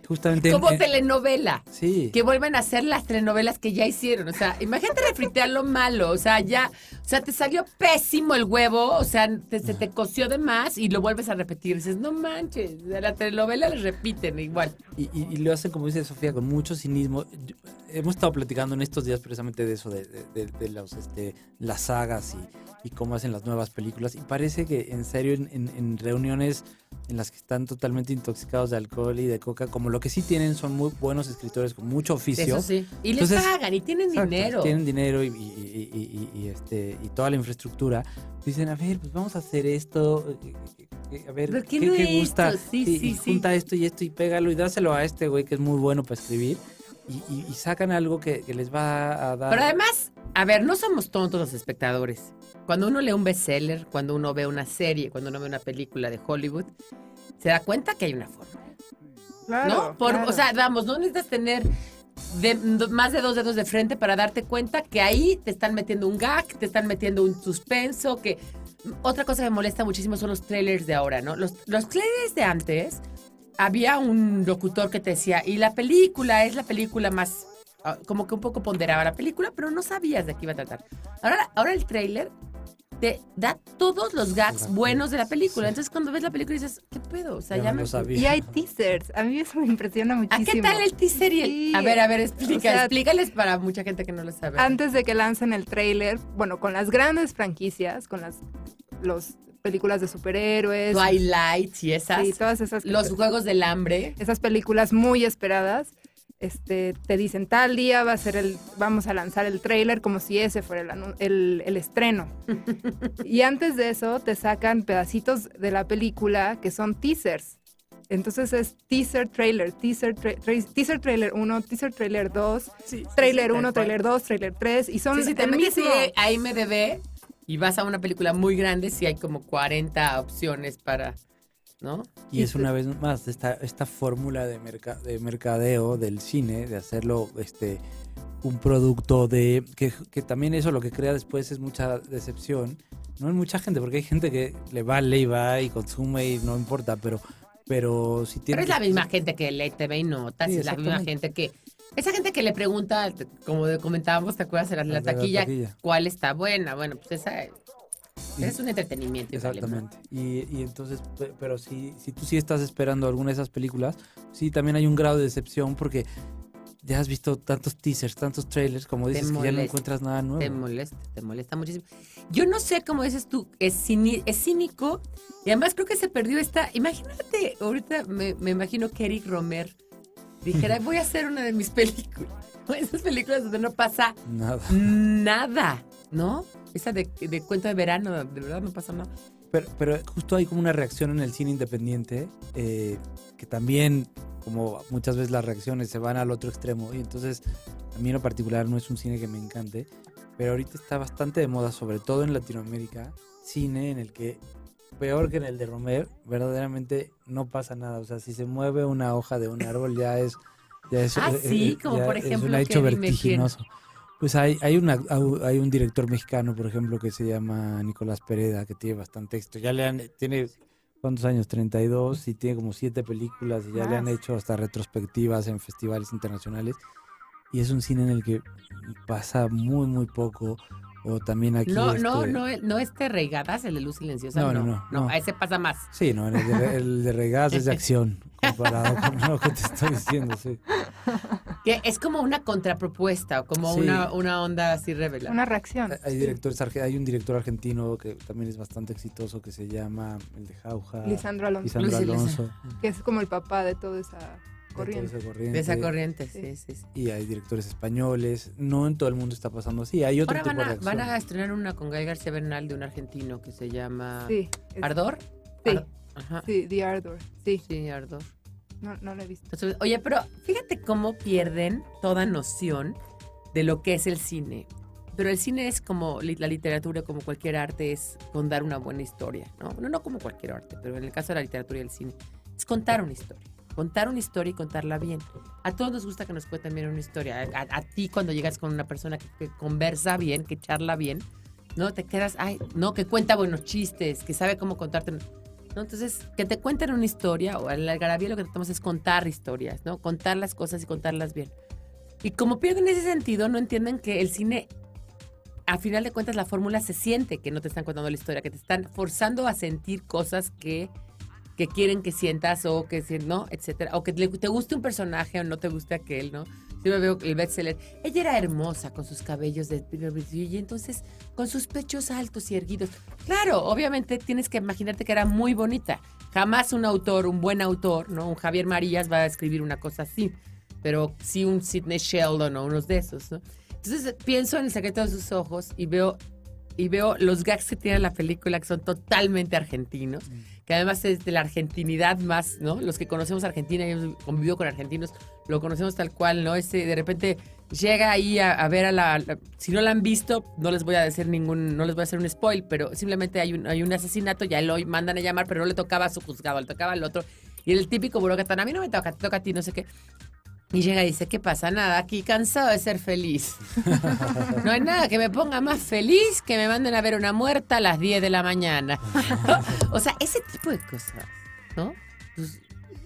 justamente... en- Como en- telenovela. sí. Que vuelven a hacer las telenovelas que ya hicieron. O sea, imagínate refritear lo malo. O sea, ya. O sea, te salió pésimo el huevo. O sea, te- se te coció de más y lo vuelves a repetir. Dices, no manches. De la telenovela le repiten igual. Y, y- y lo hacen, como dice Sofía, con mucho cinismo. Yo- hemos estado platicando en estos días precisamente de eso, de, de- de- los, este, las sagas y, y cómo hacen las nuevas películas. Y parece que, en serio, en, en- en reuniones en las que están totalmente intoxicados de alcohol y de coca, como lo que sí tienen son muy buenos escritores con mucho oficio. Eso sí. Y les Entonces, pagan y tienen Exacto, dinero. Tienen dinero y, este, y toda la infraestructura. Dicen, a ver, pues vamos a hacer esto. eh, eh, eh, A ver, ¿Pero ¿qué, es gusta? esto? Sí, y, sí, sí. junta esto y esto y pégalo y dáselo a este güey que es muy bueno para escribir. Y, y- y sacan algo que, que les va a dar. Pero además, a ver, no somos tontos los espectadores. Cuando uno lee un bestseller, cuando uno ve una serie, cuando uno ve una película de Hollywood, se da cuenta que hay una forma. Claro. ¿no? Por- claro. O sea, vamos, no necesitas tener de- do- más de dos dedos de frente para darte cuenta que ahí te están metiendo un gag, te están metiendo un suspenso, que... Otra cosa que me molesta muchísimo son los trailers de ahora, ¿no? Los, los trailers de antes, había un locutor que te decía, y la película es la película más... ah, Como que un poco ponderaba la película, pero no sabías de qué iba a tratar. Ahora, ahora el trailer te da todos los gags buenos de la película. Sí. Entonces cuando ves la película dices, ¿qué pedo? O sea, Ya ya me me... lo sabía. Y hay teasers. A mí eso me impresiona ¿A muchísimo. qué tal el teaser y el- Sí. A ver, a ver, explica, O sea, explícales para mucha gente que no lo sabe. Antes de que lancen el tráiler, bueno, con las grandes franquicias, con las los películas de superhéroes, Twilight y esas. sí, todas esas los Juegos del Hambre. esas películas muy esperadas, este, te dicen tal día va a ser el, vamos a lanzar el tráiler como si ese fuera el, el- el estreno. y antes de eso te sacan pedacitos de la película que son teasers. Entonces es teaser trailer, teaser, tra- tra- teaser trailer 1, teaser trailer 2, trailer 1, trailer 2, trailer 3 y son Sí, si te el metes mismo. IMDB y vas a una película muy grande, sí hay como 40 opciones para, ¿no? Y es una vez más esta, esta fórmula de, merca- de mercadeo del cine, de hacerlo este un producto de que, que también eso lo que crea después es mucha decepción. No hay mucha gente, porque hay gente que le vale y va y consume y no importa, pero pero si Pero tiene es la misma gente que lee TV y notas, Sí, es la misma gente que... Esa gente que le pregunta, como comentábamos, ¿te acuerdas? La, la de la taquilla. ¿cuál está buena? Bueno, pues esa Y- es un entretenimiento. Exactamente. Y, y entonces, pe- pero si, si tú sí estás esperando alguna de esas películas, sí también hay un grado de decepción porque ya has visto tantos teasers, tantos trailers, como dices, que ya no molesta, encuentras nada nuevo. Te molesta, te molesta muchísimo. Yo no sé cómo dices tú, es, cini- es cínico y además creo que se perdió esta. Imagínate, ahorita me, me imagino que Eric Romer dijera, voy a hacer una de mis películas. Esas películas donde no pasa Nada. nada, ¿no? Esa de, de cuento de verano, de verdad no pasa nada. Pero, pero justo hay como una reacción en el cine independiente eh, que también, como muchas veces las reacciones se van al otro extremo. Y entonces, a mí en lo particular no es un cine que me encante, pero ahorita está bastante de moda, sobre todo en Latinoamérica, cine en el que, peor que en el de Romer, verdaderamente no pasa nada. O sea, si se mueve una hoja de un árbol ya es... Ya es Ah, eh, sí, eh, como ya por es ejemplo, un ¿qué? hecho vertiginoso. Pues hay, hay, una, hay un director mexicano, por ejemplo, que se llama Nicolás Pereda, que tiene bastante éxito. Ya le han, tiene, ¿cuántos años? 32 y tiene como siete películas y ya le han hecho hasta retrospectivas en festivales internacionales. Y es un cine en el que pasa muy, muy poco. O también aquí... No, no, este- no, no este Regadas, el de Luz Silenciosa. No, No, no, no, a ese pasa más. Sí, no, el de, el de Regadas es de acción, comparado con lo que te estoy diciendo, sí. que es como una contrapropuesta, o como Sí. una, una onda así revelada. Una reacción. Hay directores, hay un director argentino que también es bastante exitoso que se llama el de Jauja. Lisandro Alonso, Lisandro. Alonso. que es como el papá de toda esa de corriente. esa corriente. de esa corriente, Sí. sí, sí. Y hay directores españoles. No en todo el mundo está pasando así. Hay otro Ahora tipo van de a, van a estrenar una con Gael García Bernal de un argentino que se llama Sí, es- Ardor. Sí. Ar- Ajá. sí, The Ardor. Sí, Sí, Ardor. no, no lo he visto. Entonces, Oye, pero fíjate cómo pierden toda noción de lo que es el cine. Pero el cine es como la literatura, como cualquier arte, es contar una buena historia, ¿no? No, no como cualquier arte, pero en el caso de la literatura y el cine, es contar una historia. Contar una historia y contarla bien. A todos nos gusta que nos cuenten bien una historia. A, ti cuando llegas con una persona que, que conversa bien, que charla bien, ¿no? Te quedas, ay, no, que cuenta buenos chistes, que sabe cómo contarte. ¿no? Entonces, que te cuenten una historia, o en la algarabía lo que tratamos es contar historias, ¿no? Contar las cosas y contarlas bien. Y como pierden ese sentido, no entienden que el cine, a final de cuentas, la fórmula se siente que no te están contando la historia, que te están forzando a sentir cosas que, que quieren que sientas o que, ¿no? Etcétera. O que te guste un personaje o no te guste aquel, ¿no? Yo me veo el bestseller. Ella era hermosa con sus cabellos de y entonces con sus pechos altos y erguidos. Claro, obviamente tienes que imaginarte que era muy bonita. Jamás un autor, un buen autor, ¿no? Un Javier Marías va a escribir una cosa así. Pero sí un Sidney Sheldon o unos de esos, ¿no? Entonces pienso en el secreto de sus ojos y veo, y veo los gags que tiene la película que son totalmente argentinos, que además es de la argentinidad más, ¿no? Los que conocemos Argentina y hemos convivido con argentinos, lo conocemos tal cual, ¿no? Ese de repente llega ahí a, a ver a la, la- Si no la han visto, no les voy a decir ningún... No les voy a hacer un spoil, pero simplemente hay un, hay un asesinato, ya lo mandan a llamar, pero no le tocaba a su juzgado, le tocaba al otro. Y el típico burócrata, a mí no me toca, te toca a ti, no sé qué. Y llega y dice, ¿qué pasa? Nada, aquí cansado de ser feliz. No hay nada que me ponga más feliz que me manden a ver una muerta a las 10 de la mañana. o sea, ese tipo de cosas, ¿no? Pues,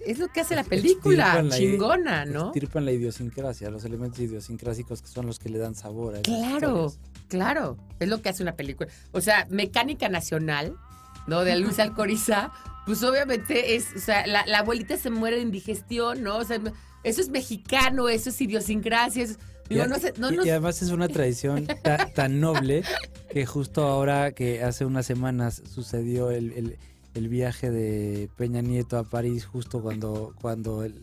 es lo que hace la película, la chingona, ¿no? Extirpan la idiosincrasia, los elementos idiosincrásicos que son los que le dan sabor a esas Claro, historias. claro. Es lo que hace una película. O sea, Mecánica Nacional, ¿no? De Luis Alcoriza, pues obviamente es, o sea, la, la abuelita se muere de indigestión, ¿no? O sea, eso es mexicano, eso es idiosincrasia. eso- digo, y, no sé, no y- nos- y además es una tradición ta- tan noble que justo ahora que hace unas semanas sucedió el, el- el viaje de Peña Nieto a París justo cuando, cuando el,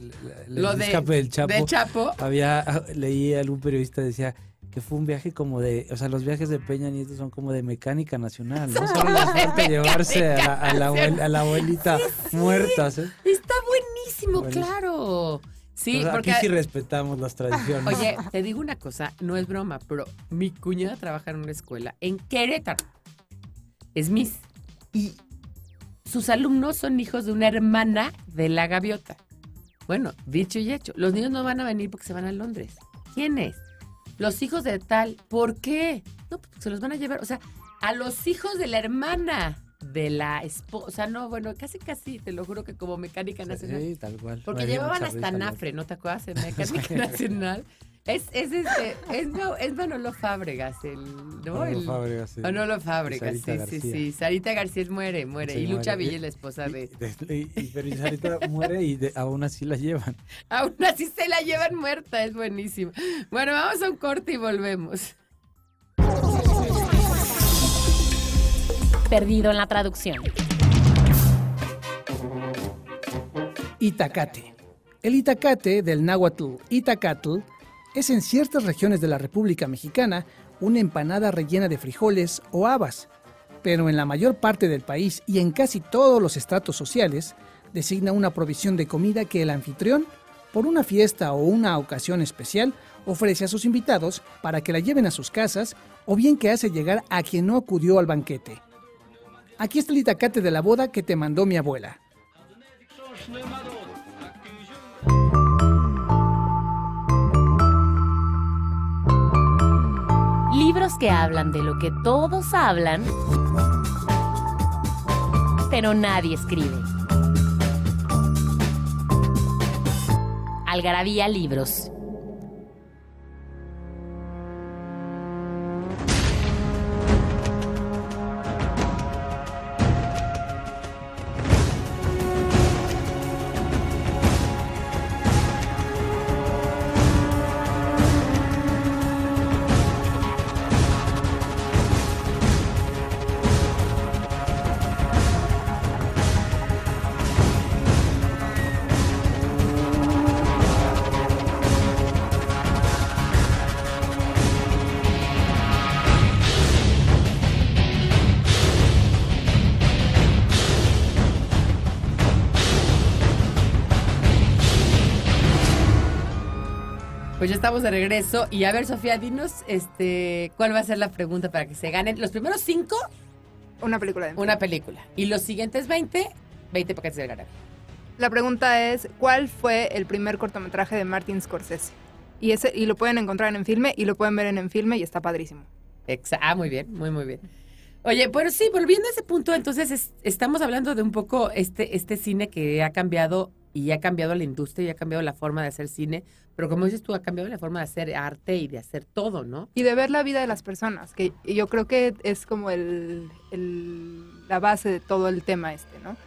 el- Lo el de- escape del Chapo, de Chapo. había leí a algún periodista decía que fue un viaje como de, o sea, los viajes de Peña Nieto son como de mecánica nacional, no solo les falta llevarse a la, a la abuel- a la abuelita muerta, ¿sí? Está buenísimo, Buenísimo. claro. Sí, sea, porque... aquí sí respetamos las tradiciones. Oye, te digo una cosa, no es broma, pero mi cuñada trabaja en una escuela en Querétaro. Es Miss. Y sus alumnos son hijos de una hermana de la gaviota. Bueno, dicho y hecho, los niños no van a venir porque se van a Londres. ¿Quiénes? Los hijos de tal. ¿Por qué? No, pues se los van a llevar. O sea, a los hijos de la hermana de la esposa. No, bueno, casi, casi, te lo juro que como mecánica nacional. Sí, tal cual. Porque llevaban hasta. Nafre, ¿no te acuerdas? En Mecánica Nacional. Es, es, este, es, no, es Manolo Fábregas, el, ¿no? Manolo El- Fábregas, sí. Manolo Fábregas, Sarita sí, sí, sí. Sarita García muere, muere. Sí, y Lucha. Villa es la esposa Y- de... y- y- pero Isarita muere y de- aún así la llevan. Aún así se la llevan muerta, es buenísimo. Bueno, vamos a un corte y volvemos. Perdido en la traducción. Itacate. El itacate del náhuatl itacatl es en ciertas regiones de la República Mexicana una empanada rellena de frijoles o habas, pero en la mayor parte del país y en casi todos los estratos sociales designa una provisión de comida que el anfitrión, por una fiesta o una ocasión especial, ofrece a sus invitados para que la lleven a sus casas o bien que hace llegar a quien no acudió al banquete. Aquí está el itacate de la boda que te mandó mi abuela. Libros que hablan de lo que todos hablan, pero nadie escribe. Algarabía Libros. Estamos de regreso. Y a ver, Sofía, dinos este, cuál va a ser la pregunta para que se ganen. Los primeros cinco, Una película de una película. Y los siguientes 20, 20 paquetes de ganar. La pregunta es, ¿cuál fue el primer cortometraje de Martin Scorsese? Y, ese, y lo pueden encontrar en Filme y lo pueden ver en Enfilme y está padrísimo. Exa- ah, muy bien, muy, muy bien. Oye, bueno, sí, volviendo a ese punto, entonces es- estamos hablando de un poco este, este cine que ha cambiado y ha cambiado la industria y ha cambiado la forma de hacer cine, pero como dices tú, ha cambiado la forma de hacer arte y de hacer todo, ¿no? Y de ver la vida de las personas, que yo creo que es como el, el- la base de todo el tema este, ¿no?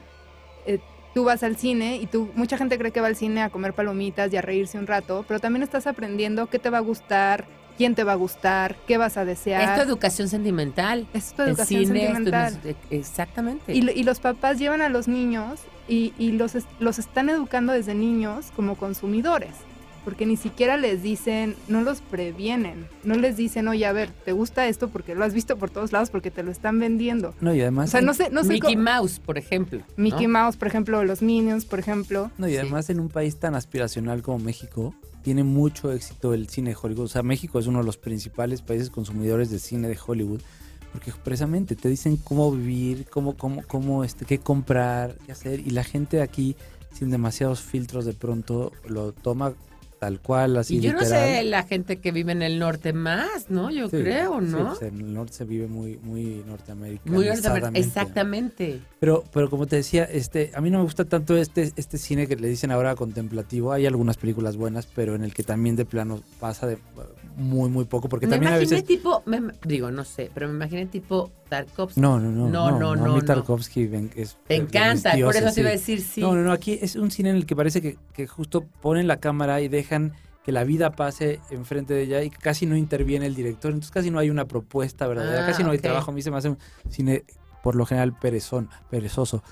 Eh, tú vas al cine y tú, mucha gente cree que va al cine a comer palomitas y a reírse un rato, pero también estás aprendiendo qué te va a gustar, quién te va a gustar, qué vas a desear. Es tu educación sentimental. Es tu El educación cine, es tu- sentimental. exactamente. Y, y los papás llevan a los niños y, y los, los están educando desde niños como consumidores, porque ni siquiera les dicen, no los previenen, no les dicen, oye, a ver, ¿te gusta esto? Porque lo has visto por todos lados, porque te lo están vendiendo. No, y O además... sea, en- no sé, no sé Mickey cómo- Mouse, por ejemplo. ¿no? Mickey Mouse, por ejemplo, los Minions, por ejemplo. No, y Sí. además en un país tan aspiracional como México, tiene mucho éxito el cine de Hollywood. O sea, México es uno de los principales países consumidores de cine de Hollywood. Porque precisamente te dicen cómo vivir, cómo, cómo, cómo, este, qué comprar, qué hacer. Y la gente aquí, sin demasiados filtros, de pronto lo toma tal cual, así Y yo no sé la gente que vive en el norte más, ¿no? Yo Sí, creo, sí, ¿no? pues en el norte se vive muy, muy norteamericano. Muy norteamericano. Exactamente. Pero, pero como te decía, este, a mí no me gusta tanto este, este cine que le dicen ahora contemplativo. Hay algunas películas buenas, pero en el que también de plano pasa de muy, muy poco. Porque me también a imaginé veces. tipo, me- digo, no sé, pero me imaginé tipo Tarkovsky. No, no, no. No, no, A no, mí no. Tarkovsky es. Te encanta, por eso te iba a decir sí. No, no, no. Aquí es un cine en el que parece que, que justo ponen la cámara y dejan que la vida pase enfrente de ella y casi no interviene el director. Entonces casi no hay una propuesta verdadera, Ah, casi no hay trabajo. A mí se me hace un cine por lo general perezón, perezoso.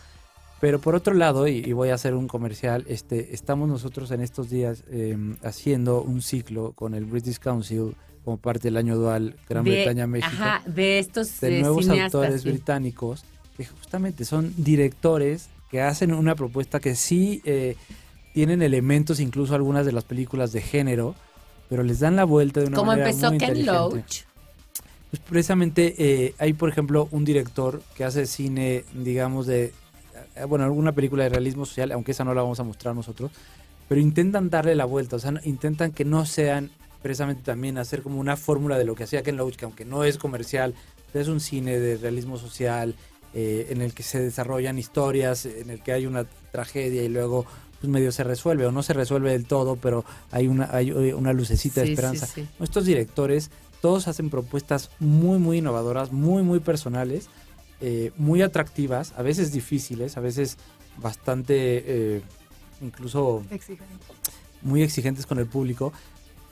Pero por otro lado, y, y voy a hacer un comercial, este, estamos nosotros en estos días eh, haciendo un ciclo con el British Council como parte del año dual Gran de, Bretaña-México Ajá, de estos de eh, nuevos cineastas. autores sí. británicos que justamente son directores que hacen una propuesta que sí eh, tienen elementos, incluso algunas de las películas de género, pero les dan la vuelta de una Como manera empezó muy Ken inteligente. Loach. Pues precisamente eh, hay, por ejemplo, un director que hace cine, digamos, de, bueno, alguna película de realismo social, aunque esa no la vamos a mostrar nosotros, pero intentan darle la vuelta, o sea, intentan que no sean precisamente también hacer como una fórmula de lo que hacía Ken Loach, que aunque no es comercial, es un cine de realismo social eh, en el que se desarrollan historias, en el que hay una tragedia y luego pues medio se resuelve o no se resuelve del todo, pero hay una, hay eh, una lucecita de Sí, esperanza. sí. Estos directores todos hacen propuestas muy, muy innovadoras, muy, muy personales, eh, muy atractivas, a veces difíciles, a veces bastante, eh, incluso muy exigentes con el público.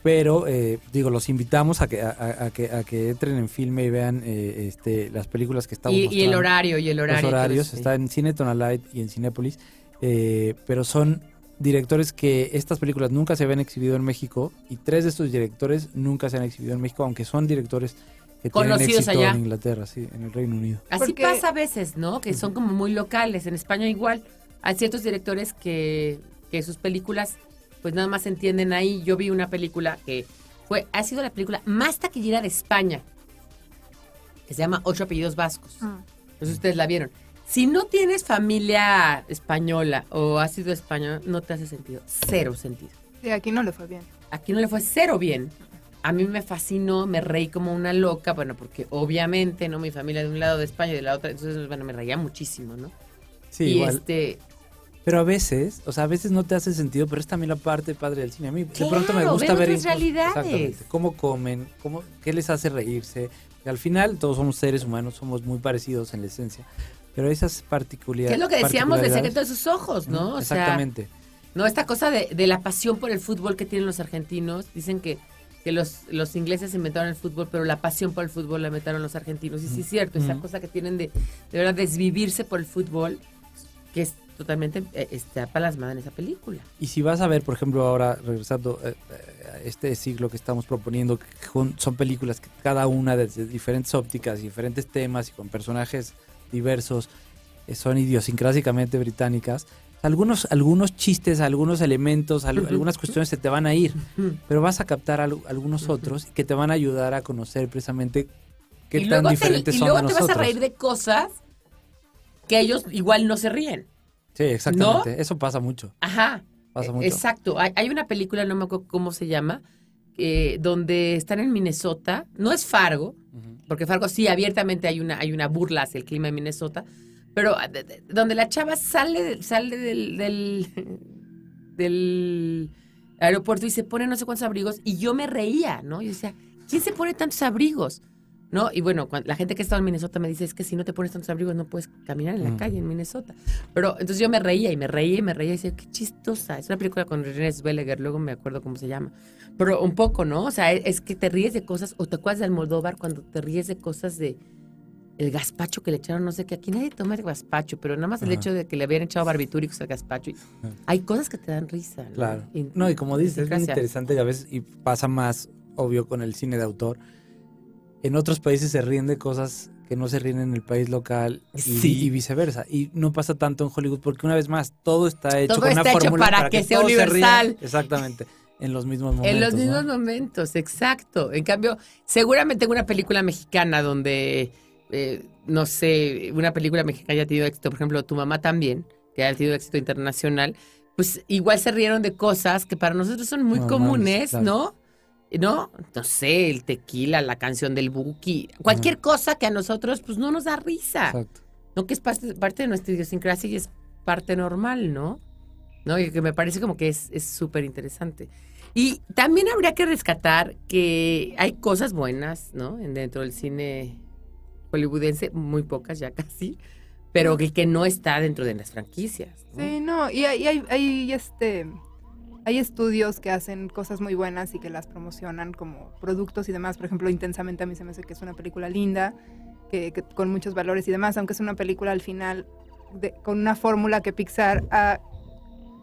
Pero, eh, digo, los invitamos a que, a, a- a que, a que entren en filme y vean eh, este, las películas que estamos Y, y el horario, y el horario. los horarios. sí. Está en Cine Tonalite y en Cinépolis. eh, pero son directores que estas películas nunca se habían exhibido en México y tres de estos directores nunca se han exhibido en México, aunque son directores que tienen Conocidos éxito allá. en Inglaterra, sí, en el Reino Unido. Así Porque- pasa a veces, ¿no? Que son como muy locales. En España igual. Hay ciertos directores que, que sus películas pues nada más se entienden ahí. Yo vi una película que fue, ha sido la película más taquillera de España, que se llama Ocho apellidos vascos. Ah. Si ustedes la vieron. Si no tienes familia española o has sido español, no te hace sentido. Cero sentido. Sí, aquí no le fue bien. Aquí no le fue cero bien. A mí me fascinó, me reí como una loca, bueno, porque obviamente, ¿no? Mi familia de un lado de España y de la otra, entonces, bueno, me reía muchísimo, ¿no? Sí, y igual. este, Pero a veces, o sea, a veces no te hace sentido, pero es también la parte padre del cine. A mí de Claro, pronto me gusta ver incluso- exactamente, cómo comen, cómo, qué les hace reírse. Y al final todos somos seres humanos, somos muy parecidos en la esencia. Pero esas particularidades. ¿qué es lo que decíamos de secreto de sus ojos, no? O sea, Exactamente. no, esta cosa de, de la pasión por el fútbol que tienen los argentinos. Dicen que, que los, los ingleses inventaron el fútbol, pero la pasión por el fútbol la inventaron los argentinos. Y sí es cierto, esa Ujú. cosa que tienen de, de verdad desvivirse por el fútbol, que es totalmente eh, está plasmada en esa película. Y si vas a ver, por ejemplo, ahora regresando eh, eh, a este siglo que estamos proponiendo, que son películas que cada una desde diferentes ópticas y diferentes temas y con personajes diversos, eh, son idiosincrásicamente británicas, Algunos, algunos chistes, algunos elementos, al- algunas cuestiones se te van a ir, pero vas a captar al- algunos otros que te van a ayudar a conocer precisamente qué y tan luego te, diferentes y son luego de te nosotros. vas a reír de cosas que ellos igual no se ríen. Sí, exactamente. Eso pasa mucho. Ajá. Pasa Eh, mucho. Exacto. Hay, hay una película, no me acuerdo cómo se llama, eh, donde están en Minnesota. No es Fargo, porque Fargo sí, abiertamente hay una, hay una burla hacia el clima de Minnesota, pero ah, de- de- donde la chava sale, sale del, del, del aeropuerto y se pone no sé cuántos abrigos y yo me reía, ¿no? Yo decía, ¿quién se pone tantos abrigos? ¿No? Y bueno, cuan- la gente que ha estado en Minnesota me dice, es que si no te pones tantos abrigos no puedes caminar en la Mm. calle en Minnesota. Pero entonces yo me reía y me reía y me reía y decía, qué chistosa. Es una película con René Zellweger, luego me acuerdo cómo se llama. Pero un poco, ¿no? O sea, es, es que te ríes de cosas, o te acuerdas de Almodóvar cuando te ríes de cosas de el gazpacho que le echaron, no sé qué, aquí nadie toma el gazpacho, pero nada más el Ajá. hecho de que le habían echado barbitúricos al gazpacho. hay cosas que te dan risa. ¿no? Claro. Y- No, y como dices, es bien interesante y a veces y pasa más obvio con el cine de autor. En otros países se ríen de cosas que no se ríen en el país local y, Sí. y viceversa. Y no pasa tanto en Hollywood porque una vez más todo está hecho Todo con una hecho fórmula para que sea se universal. Exactamente. En los mismos momentos. En los ¿no? mismos momentos, exacto. En cambio, seguramente en una película mexicana donde, eh, no sé, una película mexicana haya tenido éxito, por ejemplo, tu mamá también, que haya tenido éxito internacional, pues igual se rieron de cosas que para nosotros son muy comunes, claro. ¿no? ¿No? No sé, el tequila, la canción del Buki, cualquier cosa que a nosotros pues no nos da risa. Exacto. ¿no? Que es parte, parte de nuestra idiosincrasia y es parte normal, ¿no? ¿No? Y que me parece como que es es súper interesante. Y también habría que rescatar que hay cosas buenas, ¿no? En- Dentro del cine hollywoodense, muy pocas ya casi, pero que, que no está dentro de las franquicias. ¿no? Sí, no, y hay, hay, hay, este, hay estudios que hacen cosas muy buenas y que las promocionan como productos y demás. Por ejemplo, Intensamente a mí se me hace que es una película linda, que, que- con muchos valores y demás, aunque es una película al final de- con una fórmula que Pixar ha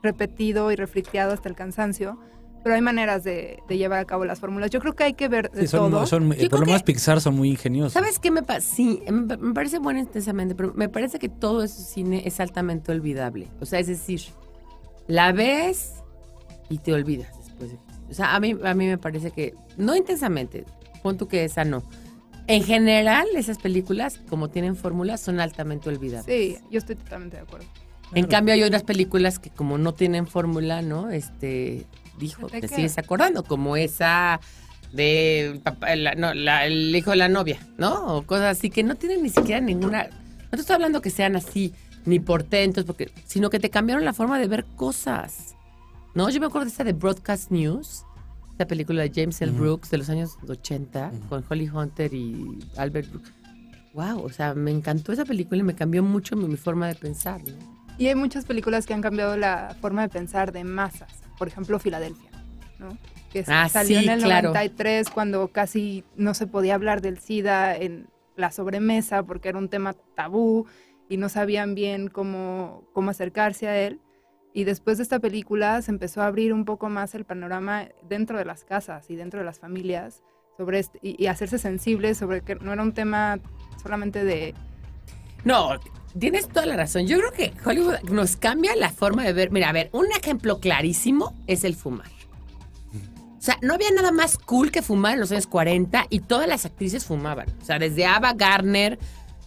repetido y refriteado hasta el cansancio. Pero hay maneras de, de llevar a cabo las fórmulas. Yo creo que hay que ver de Sí, son, todo. son- Yo por lo menos Pixar son muy ingeniosos. ¿Sabes qué me pasa? Sí, me, me parece bueno intensamente, pero me parece que todo ese cine es altamente olvidable. O sea, es decir, la ves y te olvidas después. de- O sea, a mí, a mí me parece que, no intensamente, pon tú que esa no. En general, esas películas, como tienen fórmulas, son altamente olvidables. Sí, yo estoy totalmente de acuerdo. En cambio, hay otras películas que como no tienen fórmula, ¿no? Este, dijo, ¿De te qué? sigues acordando, como esa de el papá- la- no, la- el hijo de la novia, ¿no? O cosas así que no tienen ni siquiera ninguna... No te estoy hablando que sean así, ni portentos, porque, sino que te cambiaron la forma de ver cosas, ¿no? Yo me acuerdo de esa de Broadcast News, esta película de James L. Ujú. Brooks de los años 80, Ujú. con Holly Hunter y Albert Brooks. Wow, o sea, me encantó esa película y me cambió mucho mi, mi forma de pensar, ¿no? Y hay muchas películas que han cambiado la forma de pensar de masas. Por ejemplo, Filadelfia, ¿no? Que Ah, salió sí, en el claro. 93 cuando casi no se podía hablar del SIDA en la sobremesa porque era un tema tabú y no sabían bien cómo, cómo acercarse a él. Y después de esta película se empezó a abrir un poco más el panorama dentro de las casas y dentro de las familias sobre este, y, hacerse sensibles sobre que no era un tema solamente de No, tienes toda la razón. Yo creo que Hollywood nos cambia la forma de ver. Mira, a ver, un ejemplo clarísimo es el fumar. O sea, no había nada más cool que fumar en los años 40 y todas las actrices fumaban. O sea, desde Ava Gardner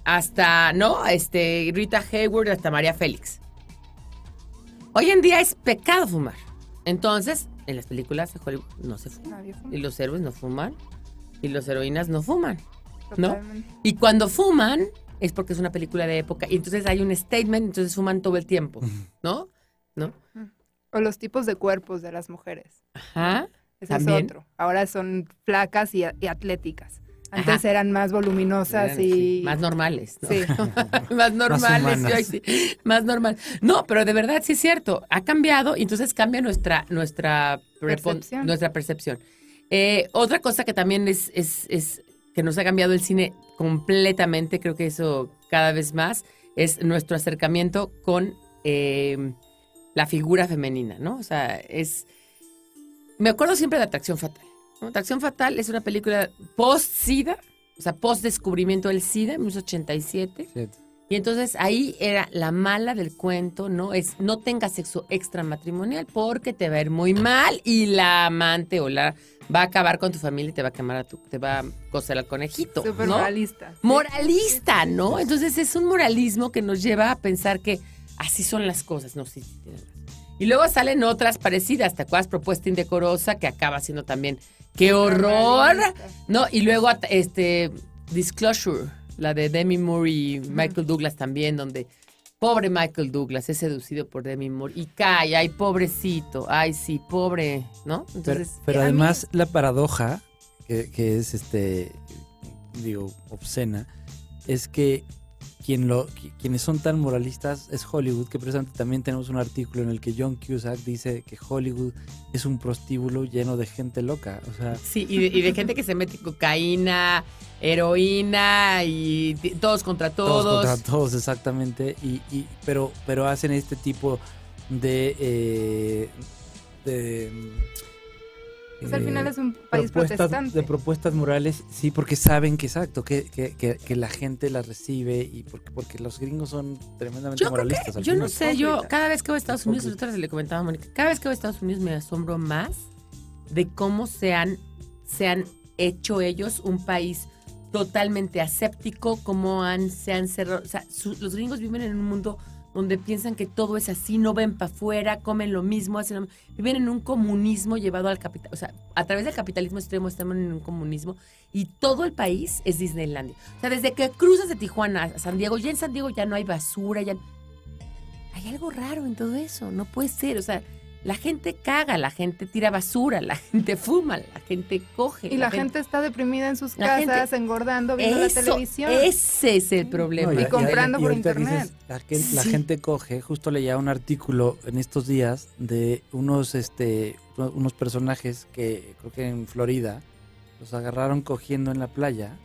hasta, ¿no? Este, Rita Hayward hasta María Félix. Hoy en día es pecado fumar. Entonces, en las películas de Hollywood no se fuma. Y los héroes no fuman. Y los heroínas no fuman. ¿no? Totalmente. Y cuando fuman es porque es una película de época. Y entonces hay un statement, entonces fuman todo el tiempo, ¿no? ¿No? O los tipos de cuerpos de las mujeres. Ajá. Ese También. es otro. Ahora son flacas y, y atléticas. Antes Ajá. eran más voluminosas Eran, y... sí, más normales, ¿no? Sí. más normales, sí, más normal. No, pero de verdad sí es cierto, ha cambiado y entonces cambia nuestra nuestra Percepción. nuestra percepción. Eh, otra cosa que también es, es, es que nos ha cambiado el cine completamente, creo que eso cada vez más, es nuestro acercamiento con eh, la figura femenina, ¿no? O sea, es... Me acuerdo siempre de Atracción Fatal. ¿No? Atracción Fatal es una película post-SIDA, o sea, post-descubrimiento del SIDA, en 1987. Fíjate. Y entonces ahí era la mala del cuento, ¿no? Es no tengas sexo extramatrimonial porque te va a ir muy mal y la amante o la va a acabar con tu familia y te va a quemar a tu, te va a coser al conejito. Súper ¿no? moralista. Moralista, ¿no? Entonces es un moralismo que nos lleva a pensar que así son las cosas, no sí, sí, razón. Y luego salen otras parecidas, ¿te acuerdas? Propuesta indecorosa que acaba siendo también qué horror. ¿no? Y luego este Disclosure, la de Demi Moore y Michael Douglas también, donde pobre Michael Douglas es seducido por Demi Moore y cae, ay pobrecito, ay sí, pobre, ¿no? Pero, Entonces, pero mí- además la paradoja, que, que es este, digo, obscena, es que quien lo, qui- quienes son tan moralistas es Hollywood, que precisamente también tenemos un artículo en el que John Cusack dice que Hollywood es un prostíbulo lleno de gente loca. O sea, Sí, y de, y de gente que se mete cocaína, heroína y todos contra todos. todos contra todos, exactamente. Y, y- pero, pero hacen este tipo de. eh, de Pues al eh, final es un país protestante. de propuestas morales, sí, porque saben que exacto, que, que, que, que la gente las recibe y porque, porque los gringos son tremendamente Yo creo que- moralistas. al yo no sé, yo cada vez que voy a Estados Unidos, otra vez le comentaba a Mónica, cada vez que voy a Estados Unidos me asombro más de cómo se han, se han hecho ellos un país totalmente aséptico, cómo han, se han cerrado, o sea, su- los gringos viven en un mundo donde piensan que todo es así, no ven para afuera, comen lo mismo, hacen lo. Viven en un comunismo llevado al capital, o sea, a través del capitalismo extremo estamos en un comunismo y todo el país es Disneylandia. O sea, desde que cruzas de Tijuana a San Diego, ya en San Diego ya no hay basura, ya hay algo raro en todo eso, no puede ser, o sea, la gente caga, la gente tira basura, la gente fuma, la gente coge. Y la gente está deprimida en sus gente- casas, engordando, viendo Eso, la televisión. Ese es el problema. No, y comprando por internet. dices, la, gen- la gente coge, justo leía un artículo en estos días de unos, este, unos personajes que creo que en Florida los agarraron cogiendo en la playa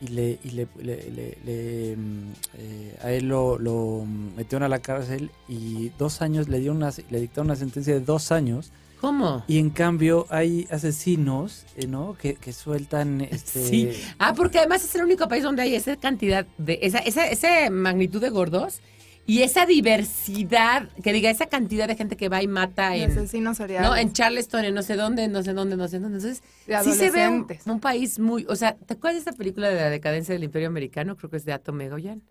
y le, y le, le- le- le, mm, eh, a él lo, lo metieron a la cárcel y dos años le dieron una, le dictaron una sentencia de dos años ¿Cómo? y en cambio hay asesinos eh, ¿no? que, que sueltan este Sí. Ah, porque además es el único país donde hay esa cantidad de, esa, esa, esa magnitud de gordos y esa diversidad, que diga, esa cantidad de gente que va y mata en, asesinos seriales. ¿no? en Charleston, en no sé dónde, no sé dónde, no sé dónde. Entonces, sí se ve un, un país muy, o sea, ¿te acuerdas de esta película de la decadencia del Imperio Americano? Creo que es de Atom Egoyan.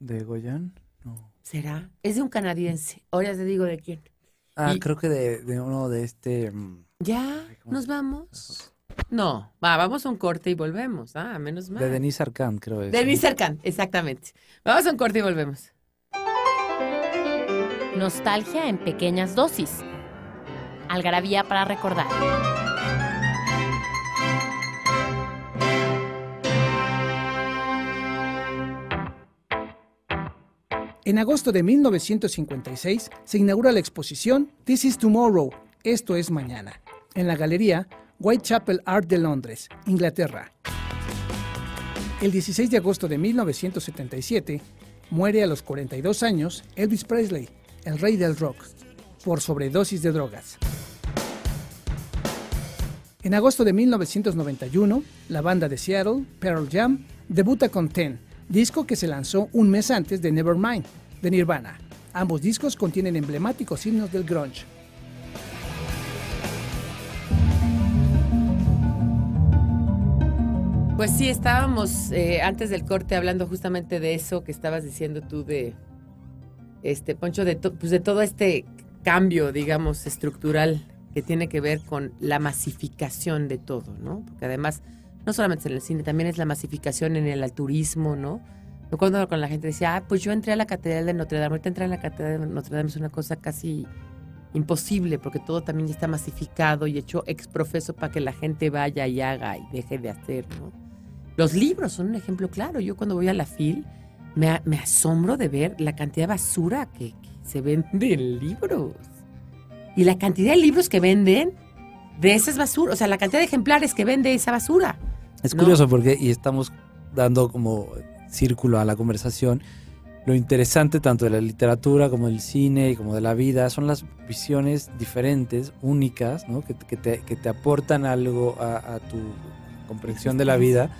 de Goyan no ¿Será? Es de un canadiense. Ahora te digo de quién. Ah, Y- creo que de, de uno de este. mm, ¿Ya? Ay, ¿cómo ¿Nos vamos? No, va, vamos a un corte y volvemos. Ah, menos mal. De Denise Arcand, creo es. Denise Arcand, exactamente. Vamos a un corte y volvemos. Nostalgia en pequeñas dosis. Algarabía para recordar. En agosto de 1956 se inaugura la exposición This is Tomorrow, esto es mañana, en la galería Whitechapel Art de Londres, Inglaterra. El 16 de agosto de 1977 muere a los 42 años Elvis Presley, el rey del rock, por sobredosis de drogas. En agosto de 1991, la banda de Seattle, Pearl Jam, debuta con Ten, disco que se lanzó un mes antes de Nevermind, de Nirvana. Ambos discos contienen emblemáticos himnos del grunge. Pues sí, estábamos eh, antes del corte hablando justamente de eso que estabas diciendo tú de, este, Poncho, de, to- pues de todo este cambio, digamos, estructural que tiene que ver con la masificación de todo, ¿no? Porque además, no solamente en el cine, también es la masificación en el turismo, ¿no? Yo cuando con la gente decía, ah, pues yo entré a la Catedral de Notre Dame, ahorita entrar a la Catedral de Notre Dame es una cosa casi imposible, porque todo también ya está masificado y hecho exprofeso para que la gente vaya y haga y deje de hacer, ¿no? Los libros son un ejemplo claro. Yo cuando voy a la FIL me, asombro de ver la cantidad de basura que, que se vende en libros. Y la cantidad de libros que venden de esas basuras, o sea, la cantidad de ejemplares que vende esa basura. Es No. curioso porque, y estamos dando como círculo a la conversación, lo interesante tanto de la literatura como del cine y como de la vida son las visiones diferentes, únicas, ¿no? que, que te, que te aportan algo a, a tu comprensión de la vida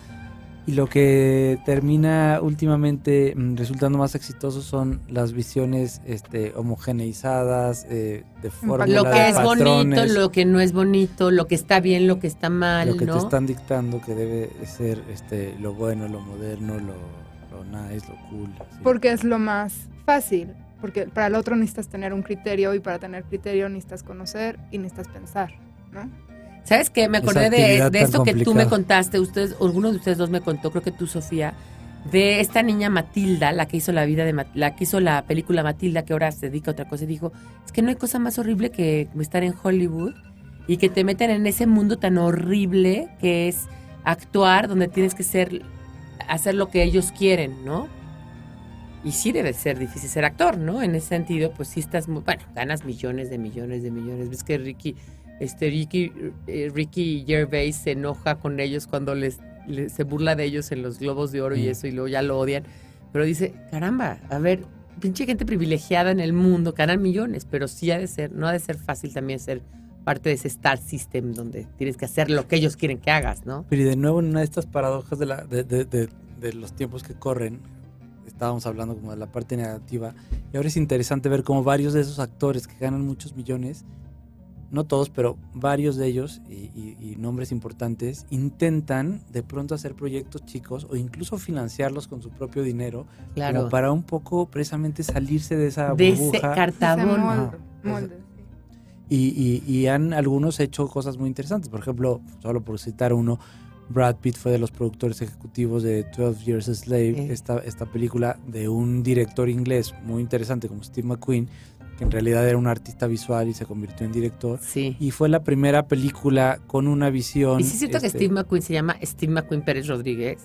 Y lo que termina últimamente mm, resultando más exitoso son las visiones este, homogeneizadas, eh, de fórmula, Lo de que es bonito, patrones, lo que no es bonito, lo que está bien, lo que está mal, lo que ¿no? te están dictando que debe ser este, lo bueno, lo moderno, lo, lo nice, lo cool. así. Porque es lo más fácil. Porque para el otro necesitas tener un criterio y para tener criterio necesitas conocer y necesitas pensar, ¿no? ¿Sabes qué? Me acordé de, esto que tú me contaste, ustedes, alguno de ustedes dos me contó, creo que tú, Sofía, de esta niña Matilda, la que hizo la vida de Ma- la que hizo la película Matilda, que ahora se dedica a otra cosa, y dijo, es que no hay cosa más horrible que estar en Hollywood y que te meten en ese mundo tan horrible que es actuar, donde tienes que ser, hacer lo que ellos quieren, ¿no? Y sí debe ser difícil ser actor, ¿no? En ese sentido, pues sí estás, muy, bueno, ganas millones de millones de millones. Ves que Ricky, este Ricky, eh, Ricky Gervais se enoja con ellos cuando les, les- se burla de ellos en los globos de oro y Mm. eso, y luego ya lo odian. Pero dice, caramba, a ver, pinche gente privilegiada en el mundo, ganan millones, pero sí ha de ser, no ha de ser fácil también ser parte de ese star system donde tienes que hacer lo que ellos quieren que hagas, ¿no? Pero y de nuevo en una de estas paradojas de, la, de, de- de- de los tiempos que corren, estábamos hablando como de la parte negativa, y ahora es interesante ver cómo varios de esos actores que ganan muchos millones, no todos, pero varios de ellos y, y- y nombres importantes, intentan de pronto hacer proyectos chicos o incluso financiarlos con su propio dinero, Claro. como para un poco precisamente salirse de esa de ese burbuja. Ese cartabón. molde, Ajá. molde, sí. Y, y- y han algunos hecho cosas muy interesantes. Por ejemplo, solo por citar uno, Brad Pitt fue de los productores ejecutivos de 12 Years a Slave, Sí. esta, esta película de un director inglés muy interesante como Steve McQueen, que en realidad era un artista visual y se convirtió en director. Sí. Y fue la primera película con una visión. Y sí siento que este, Steve McQueen se llama Steve McQueen Pérez Rodríguez.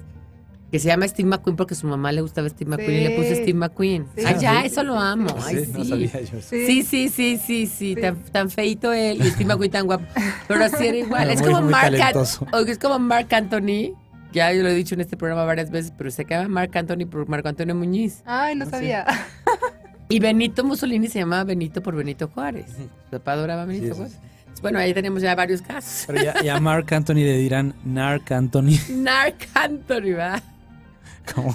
Que se llama Steve McQueen porque a su mamá le gustaba Steve McQueen y le puso Sí. Steve McQueen. Sí. Ay, ya, Sí. eso lo amo. Ay, sí, sí. no sabía yo. Sí. Sí, sí, sí, sí, sí, Sí. Tan, tan feito él y Steve McQueen tan guapo. Pero así era igual. Es muy, como muy Mark es como Mark Anthony. Ya yo lo he dicho en este programa varias veces, pero se llama Mark Anthony por Marco Antonio Muñiz. Ay, no Ah, sí. sabía. Y Benito Mussolini se llamaba Benito por Benito Juárez. Su papá adoraba a Benito sí, Juárez. Bueno, ahí tenemos ya varios casos. Pero ya, ya a Mark Anthony le dirán Narc Anthony, Mark Anthony, ¿va? como,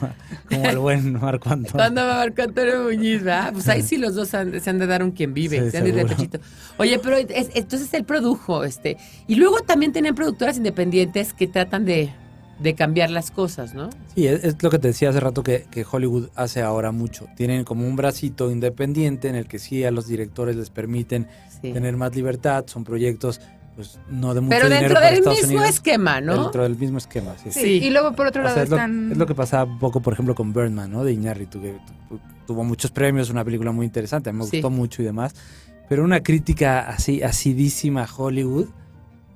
como el buen Marco Antonio. ¿Cuándo va Marco Antonio Muñiz, va? Pues ahí sí los dos han- se han de dar un quien vive, Sí, se han de. Oye, pero es- entonces él produjo, este. Y luego también tenían productoras independientes que tratan de, de cambiar las cosas, ¿no? Sí, es, es lo que te decía hace rato que, que Hollywood hace ahora mucho. Tienen como un bracito independiente en el que sí a los directores les permiten Sí. tener más libertad. Son proyectos, pues, no de mucho Pero dinero dentro para del Estados mismo Unidos, esquema, ¿no? Dentro del mismo esquema, sí. Sí. Sí. Y luego por otro O lado sea, es, lo, están. es lo que pasaba un poco, por ejemplo, con Birdman, ¿no? De Iñárritu, que tu- tuvo muchos premios, una película muy interesante, a mí me Sí. gustó mucho y demás. Pero una crítica así, acidísima a Hollywood,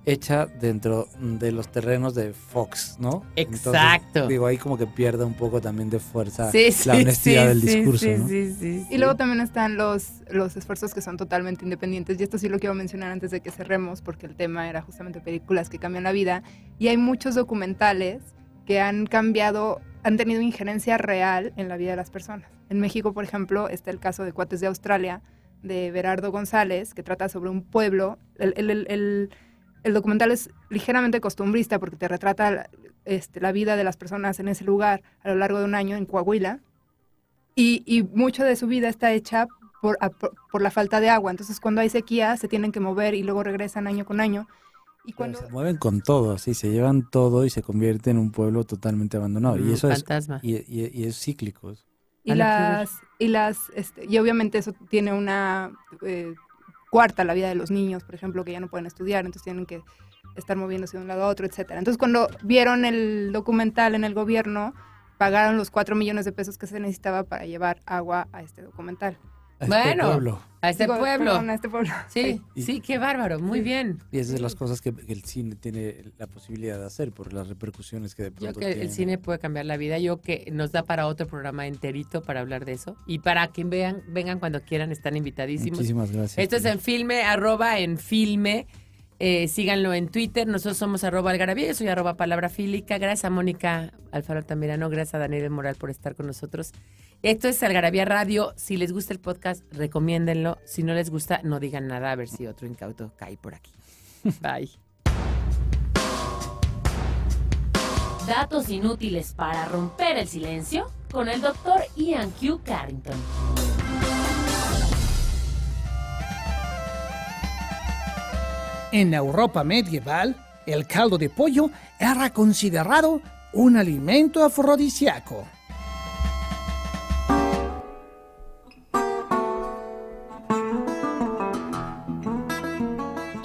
hecha dentro de los terrenos de Fox, ¿no? Exacto. digo, ahí como que pierde un poco también de fuerza Sí, la honestidad sí, del discurso, sí, ¿no? sí, sí, sí. Y luego también están los, los esfuerzos que son totalmente independientes. Y esto sí lo quiero mencionar antes de que cerremos, porque el tema era justamente películas que cambian la vida. Y hay muchos documentales que han cambiado, han tenido injerencia real en la vida de las personas. En México, por ejemplo, está el caso de Cuates de Australia, de Berardo González, que trata sobre un pueblo. El, el- el- el- el documental es ligeramente costumbrista porque te retrata la- este, la vida de las personas en ese lugar a lo largo de un año en Coahuila. Y, y mucho de su vida está hecha por, a- por, por la falta de agua. Entonces, cuando hay sequía, se tienen que mover y luego regresan año con año. Y Pero cuando, se mueven con todo, sí, se llevan todo y se convierte en un pueblo totalmente abandonado. Mm, y eso es, fantasma. y, y- y es cíclico. y las, y las, este, y obviamente eso tiene una eh, cuarta la vida de los niños, por ejemplo, que ya no pueden estudiar, entonces tienen que estar moviéndose de un lado a otro, etcétera. Entonces, cuando vieron el documental en el gobierno, pagaron los cuatro millones de pesos que se necesitaba para llevar agua a este documental. A este Bueno. pueblo. A este Digo, pueblo. perdón, a este pueblo. Sí, Y- sí, qué bárbaro, muy bien. Y esas de las cosas que, que el cine tiene la posibilidad de hacer por las repercusiones que de Yo pronto que el cine puede cambiar la vida, yo que nos da para otro programa enterito para hablar de eso. Y para que vean, vengan cuando quieran, están invitadísimos. Muchísimas gracias. Esto es en filme, arroba en filme. Eh, síganlo en Twitter. Nosotros somos arroba algarabía. Yo soy arroba palabra fílica. Gracias a Mónica Alfaro Altamirano. Gracias a Daniel Moral por estar con nosotros. Esto es Algarabía Radio. Si les gusta el podcast, recomiéndenlo. Si no les gusta, no digan nada. A ver si otro incauto cae por aquí. Bye. Datos inútiles para romper el silencio con el doctor Ian Q. Carrington. En Europa medieval, el caldo de pollo era considerado un alimento afrodisíaco.